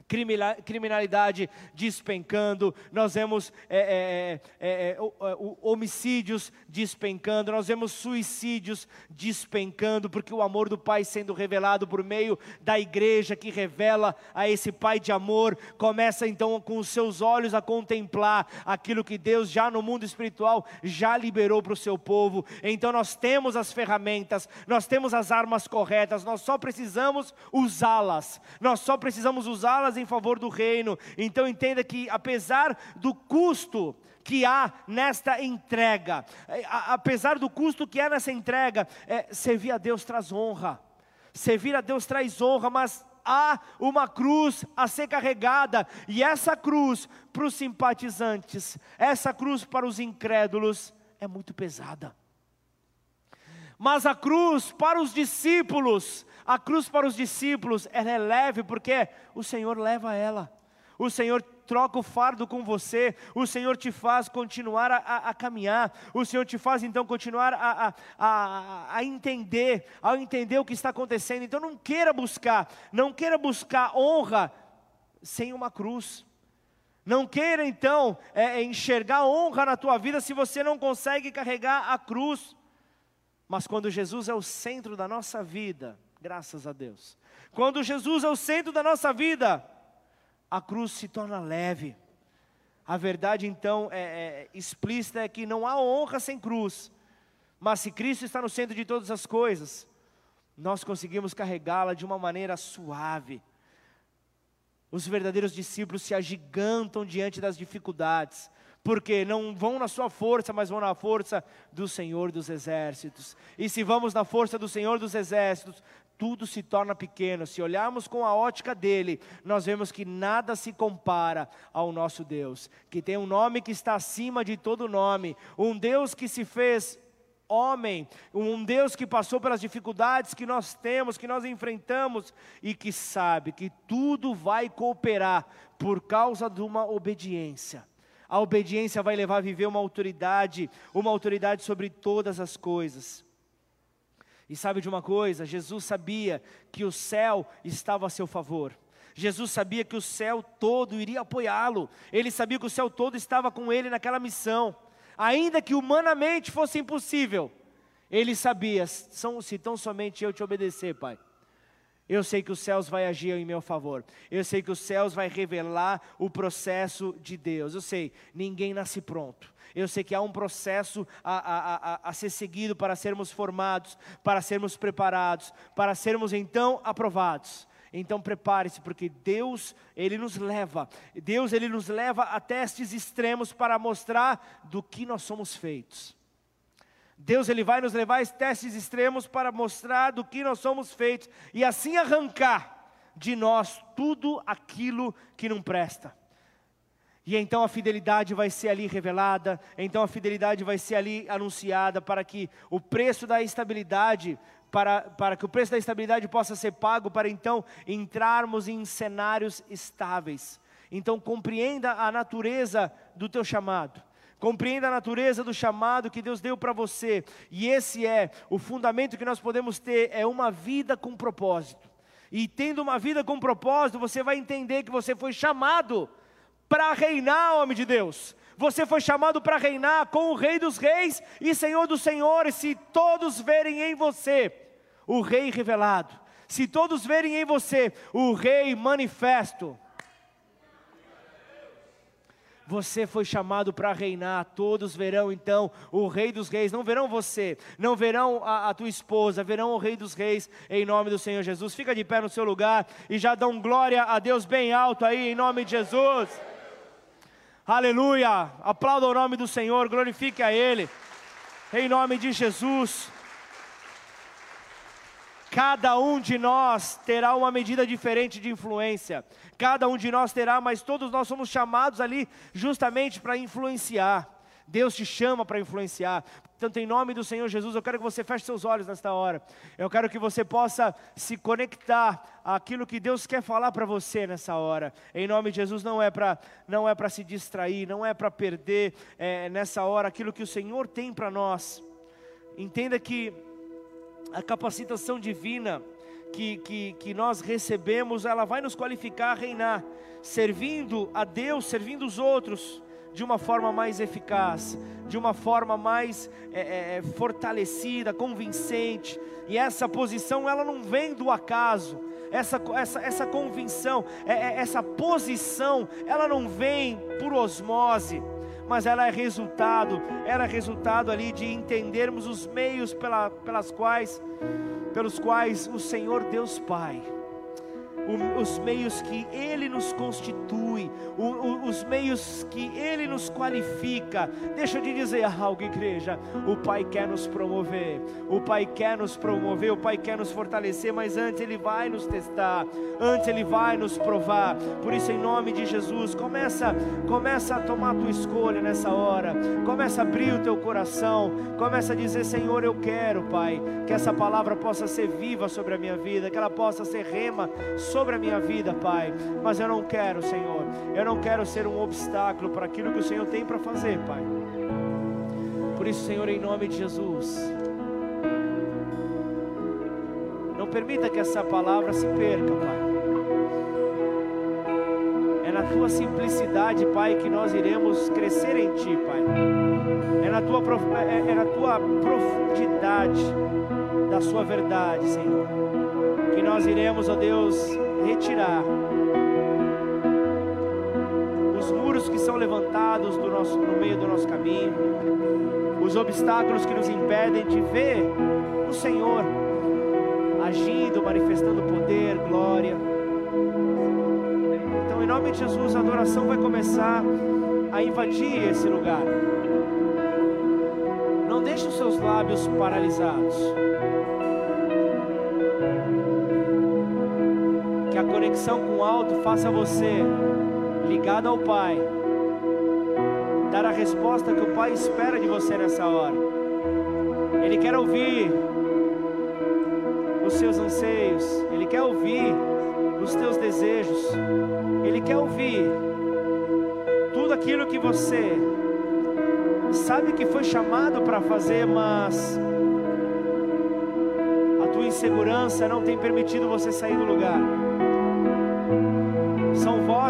criminalidade despencando, nós vemos é, é, é, é homicídios despencando, nós vemos suicídios despencando, porque o amor do Pai sendo revelado por meio da igreja que revela a esse Pai de amor, começa então com os seus olhos a contemplar aquilo que Deus já no mundo espiritual já liberou para o seu povo. Então nós temos as ferramentas, nós temos as armas corretas, nós só precisamos usá-las, nós só precisamos usá-las em favor do reino. Então entenda que apesar do custo que há nesta entrega, é, apesar do custo que há nessa entrega, é, servir a Deus traz honra, servir a Deus traz honra, mas há uma cruz a ser carregada, e essa cruz para os simpatizantes, essa cruz para os incrédulos é muito pesada. Mas a cruz para os discípulos a cruz para os discípulos, ela é leve porque o Senhor leva ela. O Senhor troca o fardo com você, o Senhor te faz continuar a, a, a caminhar, o Senhor te faz então continuar a, a, entender, ao entender o que está acontecendo. Então não queira buscar, não queira buscar honra sem uma cruz. Não queira então é, é enxergar honra na tua vida se você não consegue carregar a cruz. Mas quando Jesus é o centro da nossa vida, Graças a Deus. Quando Jesus é o centro da nossa vida, a cruz se torna leve. A verdade então é, é, explícita é que não há honra sem cruz, mas se Cristo está no centro de todas as coisas, nós conseguimos carregá-la de uma maneira suave. Os verdadeiros discípulos se agigantam diante das dificuldades, porque não vão na sua força, mas vão na força do Senhor dos Exércitos. E se vamos na força do Senhor dos Exércitos, tudo se torna pequeno. Se olharmos com a ótica dele, nós vemos que nada se compara ao nosso Deus, que tem um nome que está acima de todo nome, um Deus que se fez homem, um Deus que passou pelas dificuldades que nós temos, que nós enfrentamos e que sabe que tudo vai cooperar por causa de uma obediência. A obediência vai levar a viver uma autoridade, uma autoridade sobre todas as coisas. E sabe de uma coisa? Jesus sabia que o céu estava a seu favor. Jesus sabia que o céu todo iria apoiá-lo. Ele sabia que o céu todo estava com ele naquela missão. Ainda que humanamente fosse impossível, ele sabia: se tão somente eu te obedecer, Pai, eu sei que os céus vai agir em meu favor. Eu sei que os céus vai revelar o processo de Deus. Eu sei, ninguém nasce pronto. Eu sei que há um processo a, a, a, a ser seguido para sermos formados, para sermos preparados, para sermos então aprovados. Então prepare-se, porque Deus, Ele nos leva, Deus, Ele nos leva a testes extremos para mostrar do que nós somos feitos. Deus, Ele vai nos levar a testes extremos para mostrar do que nós somos feitos e assim arrancar de nós tudo aquilo que não presta. E então a fidelidade vai ser ali revelada, então a fidelidade vai ser ali anunciada para que o preço da estabilidade, para, para que o preço da estabilidade possa ser pago, para então entrarmos em cenários estáveis. Então compreenda a natureza do teu chamado. Compreenda a natureza do chamado que Deus deu para você. E esse é o fundamento que nós podemos ter, é uma vida com propósito. E tendo uma vida com propósito, você vai entender que você foi chamado para reinar, homem de Deus. Você foi chamado para reinar com o Rei dos Reis e Senhor dos Senhores. Se todos verem em você o Rei revelado, se todos verem em você o Rei manifesto, você foi chamado para reinar, todos verão então o Rei dos Reis, não verão você, não verão a, a, tua esposa, verão o Rei dos Reis, em nome do Senhor Jesus. Fica de pé no seu lugar e já dão glória a Deus bem alto aí, em nome de Jesus. Aleluia! Aplauda o nome do Senhor, glorifique a Ele. Em nome de Jesus. Cada um de nós terá uma medida diferente de influência. Cada um de nós terá, mas todos nós somos chamados ali justamente para influenciar. Deus te chama para influenciar. Tanto em nome do Senhor Jesus, eu quero que você feche seus olhos nesta hora. Eu quero que você possa se conectar àquilo que Deus quer falar para você nessa hora. Em nome de Jesus, não é para não é para se distrair, não é para perder é, nessa hora aquilo que o Senhor tem para nós. Entenda que a capacitação divina que, que, que nós recebemos, ela vai nos qualificar a reinar, servindo a Deus, servindo os outros de uma forma mais eficaz, de uma forma mais é, é, é, fortalecida, convincente. E essa posição ela não vem do acaso. Essa, essa, essa convicção, é, é, essa posição, ela não vem por osmose, mas ela é resultado, ela é resultado ali de entendermos os meios pela, pelas quais, pelos quais o Senhor Deus Pai os meios que Ele nos constitui, os meios que Ele nos qualifica. Deixa eu te dizer algo, igreja. O Pai quer nos promover, o Pai quer nos promover, o Pai quer nos fortalecer, mas antes Ele vai nos testar, antes Ele vai nos provar. Por isso, em nome de Jesus, começa, começa a tomar a tua escolha nessa hora, começa a abrir o teu coração, começa a dizer: Senhor, eu quero, Pai, que essa palavra possa ser viva sobre a minha vida, que ela possa ser rema sobre a minha vida, Pai. Mas eu não quero, Senhor, eu não quero ser um obstáculo para aquilo que o Senhor tem para fazer, Pai. Por isso, Senhor, em nome de Jesus, não permita que essa palavra se perca, Pai. É na tua simplicidade, Pai, que nós iremos crescer em Ti, Pai. É na tua, é, é na tua profundidade da Sua verdade, Senhor, que nós iremos, ó Deus, retirar os muros que são levantados do nosso, no meio do nosso caminho, os obstáculos que nos impedem de ver o Senhor agindo, manifestando poder, glória. Então, em nome de Jesus, a adoração vai começar a invadir esse lugar. Não deixe os seus lábios paralisados. Conexão com o alto faça você, ligado ao Pai, dar a resposta que o Pai espera de você nessa hora. Ele quer ouvir os seus anseios, Ele quer ouvir os teus desejos, Ele quer ouvir tudo aquilo que você sabe que foi chamado para fazer, mas a tua insegurança não tem permitido você sair do lugar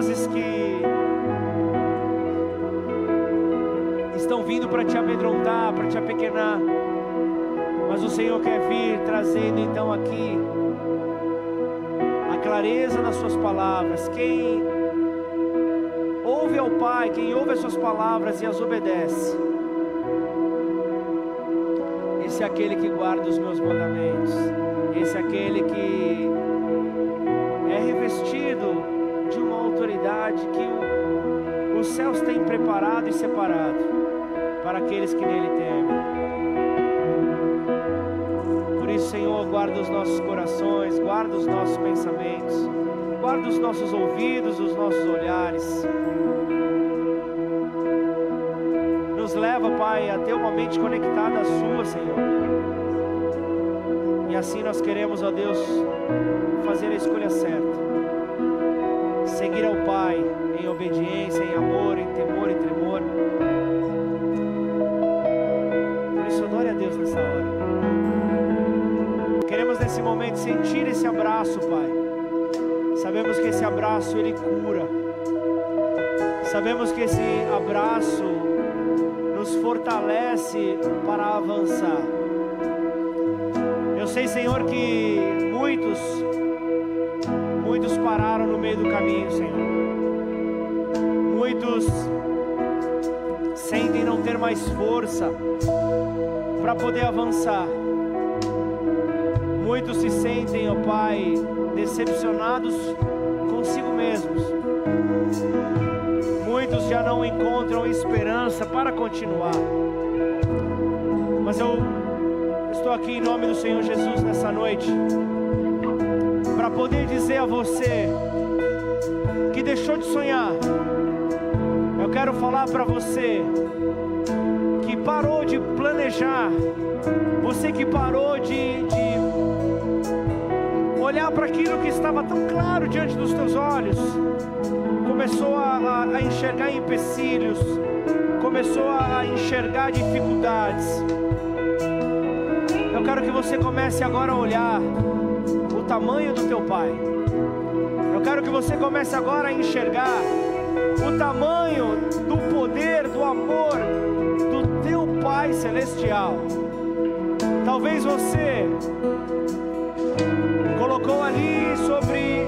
vozes que estão vindo para te amedrontar, para te apequenar. Mas o Senhor quer vir trazendo então aqui a clareza das suas palavras. Quem ouve ao Pai, quem ouve as suas palavras e as obedece, esse é aquele que guarda os meus mandamentos. Esse é aquele que autoridade que o, os céus têm preparado e separado para aqueles que nele temem. Por isso, Senhor, guarda os nossos corações, guarda os nossos pensamentos, guarda os nossos ouvidos, os nossos olhares. Nos leva, Pai, a ter uma mente conectada à Sua, Senhor. E assim nós queremos, ó Deus, fazer a escolha certa seguir ao Pai em obediência, em amor, em temor e tremor. Por isso, adore a Deus nessa hora. Queremos nesse momento sentir esse abraço, Pai. Sabemos que esse abraço ele cura. Sabemos que esse abraço nos fortalece para avançar. Eu sei, Senhor, que muitos Muitos pararam no meio do caminho, Senhor. Ter mais força para poder avançar. Muitos se sentem, ó oh Pai, decepcionados consigo mesmos. Muitos já não encontram esperança para continuar. Mas eu estou aqui em nome do Senhor Jesus nessa noite para poder dizer a você que deixou de sonhar. Eu quero falar para você parou de planejar, você que parou de, de olhar para aquilo que estava tão claro diante dos teus olhos, começou a, a, a enxergar empecilhos, começou a, enxergar dificuldades. Eu quero que você comece agora a olhar o tamanho do teu Pai. Eu quero que você comece agora a enxergar o tamanho do poder, do amor Pai Celestial. Talvez você colocou ali sobre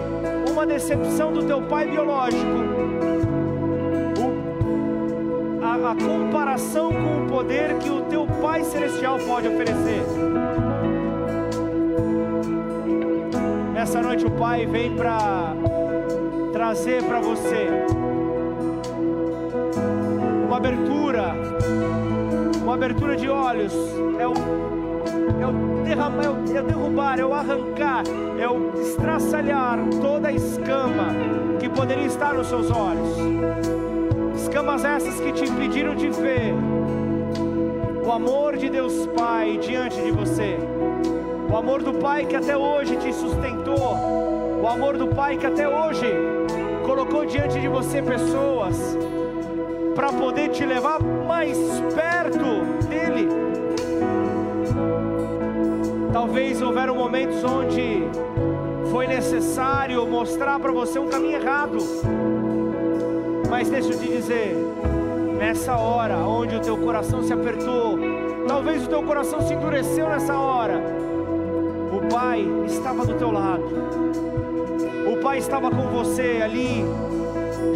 uma decepção do teu pai biológico, a, a comparação com o poder que o teu Pai Celestial pode oferecer. Nessa noite o Pai vem para trazer para você uma abertura, uma abertura de olhos. É o, é o, derramar, é o, é derrubar, é o arrancar, é o estraçalhar toda a escama que poderia estar nos seus olhos. Escamas essas que te impediram de ver o amor de Deus Pai diante de você. O amor do Pai que até hoje te sustentou. O amor do Pai que até hoje colocou diante de você pessoas para poder te levar mais perto dele. Talvez houveram momentos onde foi necessário mostrar para você um caminho errado. Mas deixa eu te dizer, nessa hora onde o teu coração se apertou, talvez o teu coração se endureceu nessa hora. O Pai estava do teu lado. O Pai estava com você ali,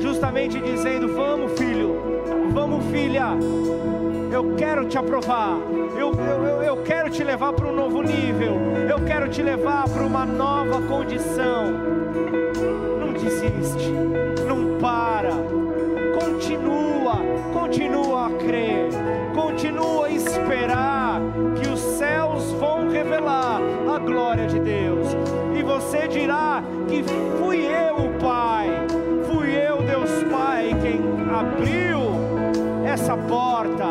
justamente dizendo: Vamos, filho, vamos, filha. Eu quero te aprovar. Eu, eu, eu quero te levar para um novo nível. Eu quero te levar para uma nova condição. Não desiste. Não para. Continua. Continua a crer. Continua a esperar que os céus vão revelar a glória de Deus. E você dirá que fui eu, essa porta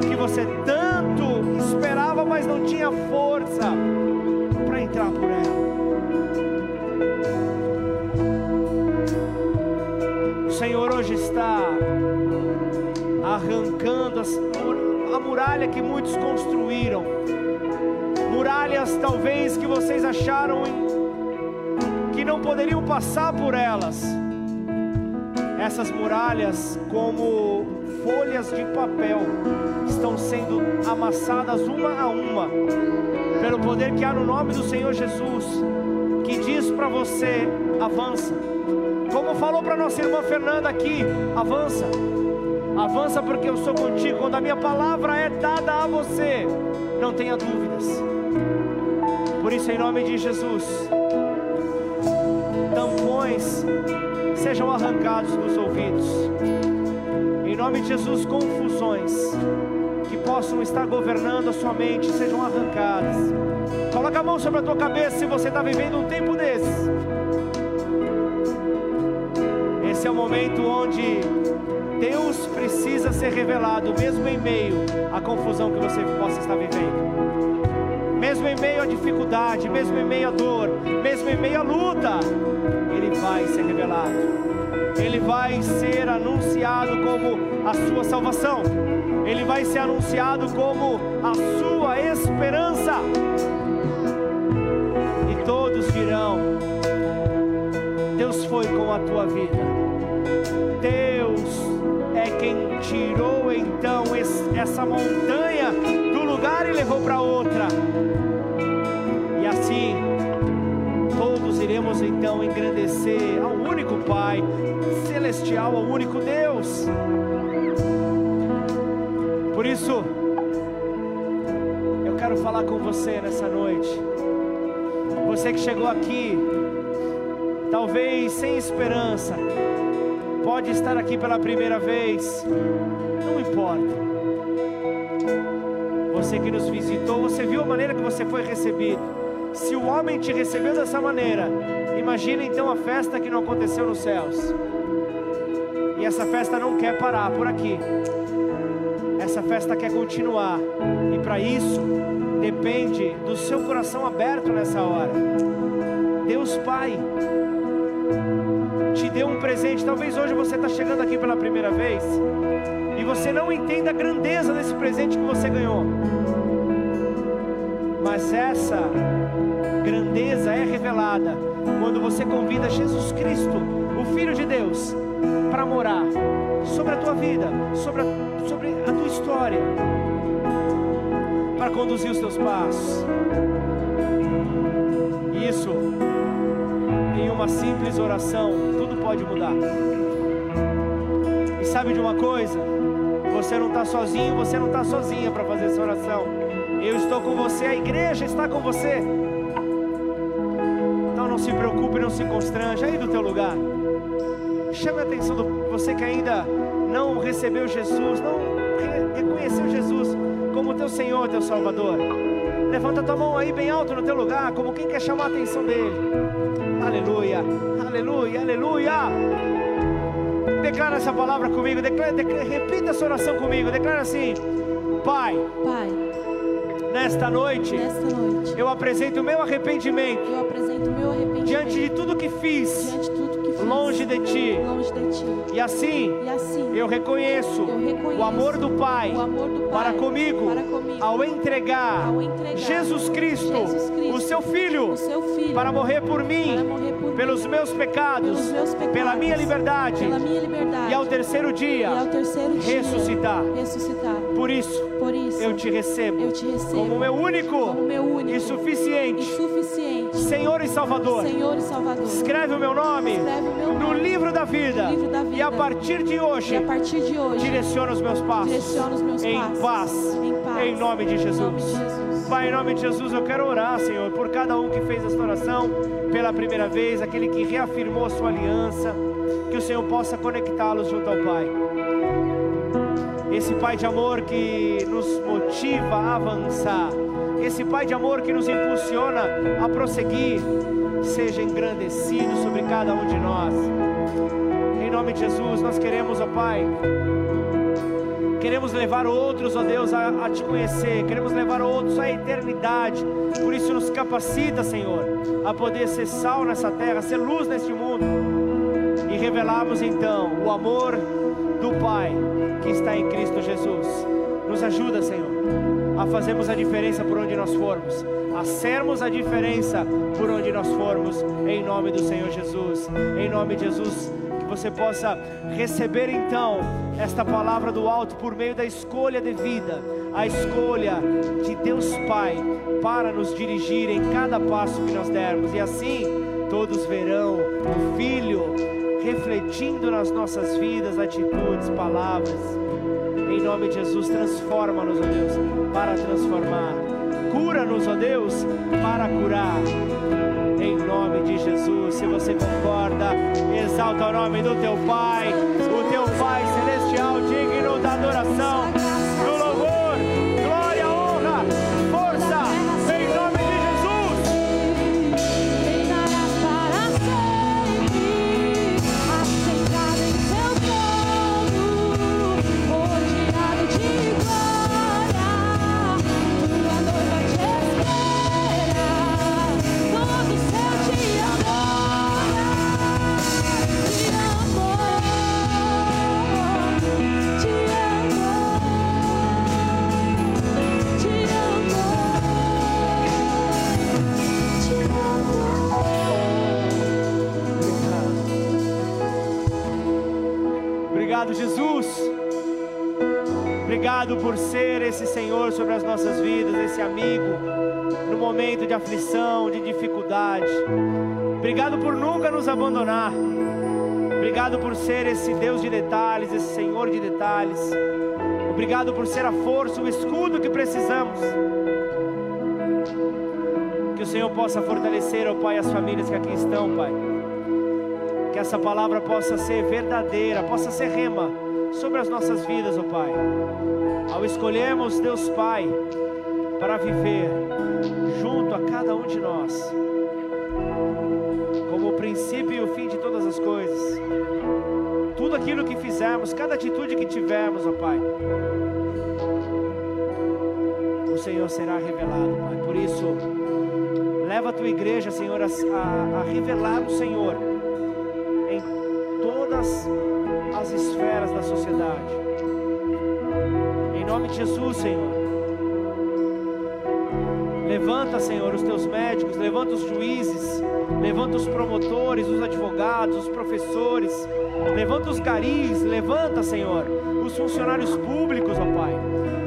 que você tanto esperava, mas não tinha força para entrar por ela. O Senhor hoje está arrancando as, a muralha que muitos construíram, muralhas talvez que vocês acharam que não poderiam passar por elas. Essas muralhas, como folhas de papel estão sendo amassadas uma a uma, pelo poder que há no nome do Senhor Jesus, que diz para você: avança. Como falou para nossa irmã Fernanda aqui, avança. Avança porque eu sou contigo. Quando a minha palavra é dada a você, não tenha dúvidas. Por isso, em nome de Jesus, tampões sejam arrancados dos ouvidos. Em nome de Jesus, confusões que possam estar governando a sua mente sejam arrancadas. Coloca a mão sobre a tua cabeça se você está vivendo um tempo desse. Esse é o momento onde Deus precisa ser revelado, mesmo em meio à confusão que você possa estar vivendo. Mesmo em meio à dificuldade, mesmo em meio à dor, mesmo em meio à luta, Ele vai ser revelado. Ele vai ser anunciado como a sua salvação, ele vai ser anunciado como a sua esperança, e todos dirão: Deus foi com a tua vida, Deus é quem tirou então essa montanha do lugar e levou para outra, engrandecer ao único Pai celestial, ao único Deus. Por isso, eu quero falar com você nessa noite. Você que chegou aqui, talvez sem esperança, pode estar aqui pela primeira vez, não importa. Você que nos visitou, você viu a maneira que você foi recebido. Se o homem te recebeu dessa maneira, imagine então a festa que não aconteceu nos céus. E essa festa não quer parar por aqui. Essa festa quer continuar. E para isso, depende do seu coração aberto nessa hora. Deus Pai te deu um presente. Talvez hoje você está chegando aqui pela primeira vez e você não entenda a grandeza desse presente que você ganhou. Mas essa grandeza é revelada quando você convida Jesus Cristo, o Filho de Deus, para morar sobre a tua vida, sobre a, sobre a tua história, para conduzir os teus passos. Isso, em uma simples oração, tudo pode mudar. E sabe de uma coisa? Você não está sozinho, você não está sozinha para fazer essa oração. Eu estou com você, a igreja está com você. Não se constranja aí do teu lugar. Chame a atenção do você que ainda não recebeu Jesus, não reconheceu Jesus como teu Senhor, teu Salvador. Levanta tua mão aí bem alto no teu lugar, como quem quer chamar a atenção dele. Aleluia, aleluia, aleluia. Declara essa palavra comigo, declara, declara, repita essa oração comigo. Declara assim: Pai, Pai, nesta noite, nesta noite, eu apresento o meu arrependimento eu apresento o meu arrependimento diante de tudo que fiz longe de ti. E assim, assim, eu reconheço o amor do Pai para comigo, ao entregar, Jesus, Cristo, o seu Filho, para morrer por mim, pelos meus pecados, pela minha liberdade, e ao terceiro dia, ressuscitar. ressuscitar. Por isso, Por isso, eu te recebo, como meu único, e suficiente Senhor e Salvador. Senhor e Salvador. Escreve o meu nome Escreve o meu no nome livro da vida, no livro da vida. e a partir de hoje, partir de hoje, direciona os meus passos, os meus em passos paz, em paz, em nome de em Jesus. nome de Jesus. Pai, em nome de Jesus, eu quero orar, Senhor, por cada um que fez esta oração pela primeira vez, aquele que reafirmou a sua aliança, que o Senhor possa conectá-los junto ao Pai. Esse Pai de amor que nos motiva a avançar, esse Pai de amor que nos impulsiona a prosseguir, seja engrandecido sobre cada um de nós. Em nome de Jesus, nós queremos, ó Pai, Queremos levar outros, ó Deus, a, a, te conhecer. Queremos levar outros à eternidade. Por isso, nos capacita, Senhor, a poder ser sal nessa terra, ser luz neste mundo. E revelarmos então o amor do Pai que está em Cristo Jesus. Nos ajuda, Senhor, a fazermos a diferença por onde nós formos, a sermos a diferença por onde nós formos, em nome do Senhor Jesus. Em nome de Jesus que você possa receber então esta palavra do alto por meio da escolha de vida, a escolha de Deus Pai para nos dirigir em cada passo que nós dermos, e assim todos verão o Filho refletindo nas nossas vidas, atitudes, palavras. Nome de Jesus, transforma-nos, ó Deus, para transformar. Cura-nos, ó Deus, para curar em nome de Jesus. Se você concorda, exalta o nome do teu Pai, aflição, de dificuldade. Obrigado por nunca nos abandonar. Obrigado por ser esse Deus de detalhes, esse Senhor de detalhes. Obrigado por ser a força, o escudo que precisamos. Que o Senhor possa fortalecer, ó Pai, as famílias que aqui estão, Pai. Que essa palavra possa ser verdadeira, possa ser rema sobre as nossas vidas, ó Pai. Ao escolhermos Deus Pai para viver fizermos, cada atitude que tivermos, ó Pai, o Senhor será revelado, Pai. Por isso, leva a tua igreja, Senhor, a, a, a revelar o Senhor em todas as esferas da sociedade. Em nome de Jesus, Senhor. Levanta, Senhor, os teus médicos, levanta os juízes, levanta os promotores, os advogados, os professores, levanta os garis, levanta, Senhor, os funcionários públicos, ó Pai.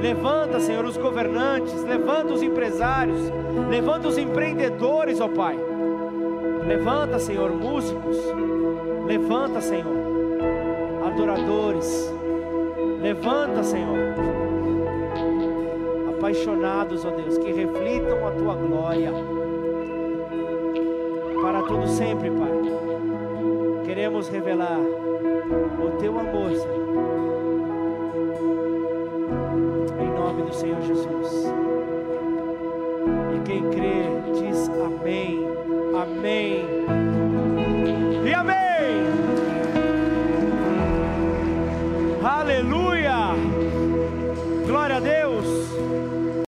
Levanta, Senhor, os governantes, levanta os empresários, levanta os empreendedores, ó Pai. Levanta, Senhor, músicos, levanta, Senhor, adoradores, levanta, Senhor, apaixonados, ó Deus, que reflitam a tua glória para todo sempre, Pai. Queremos revelar o teu amor, Senhor. Em nome do Senhor Jesus. E quem crê diz amém, amém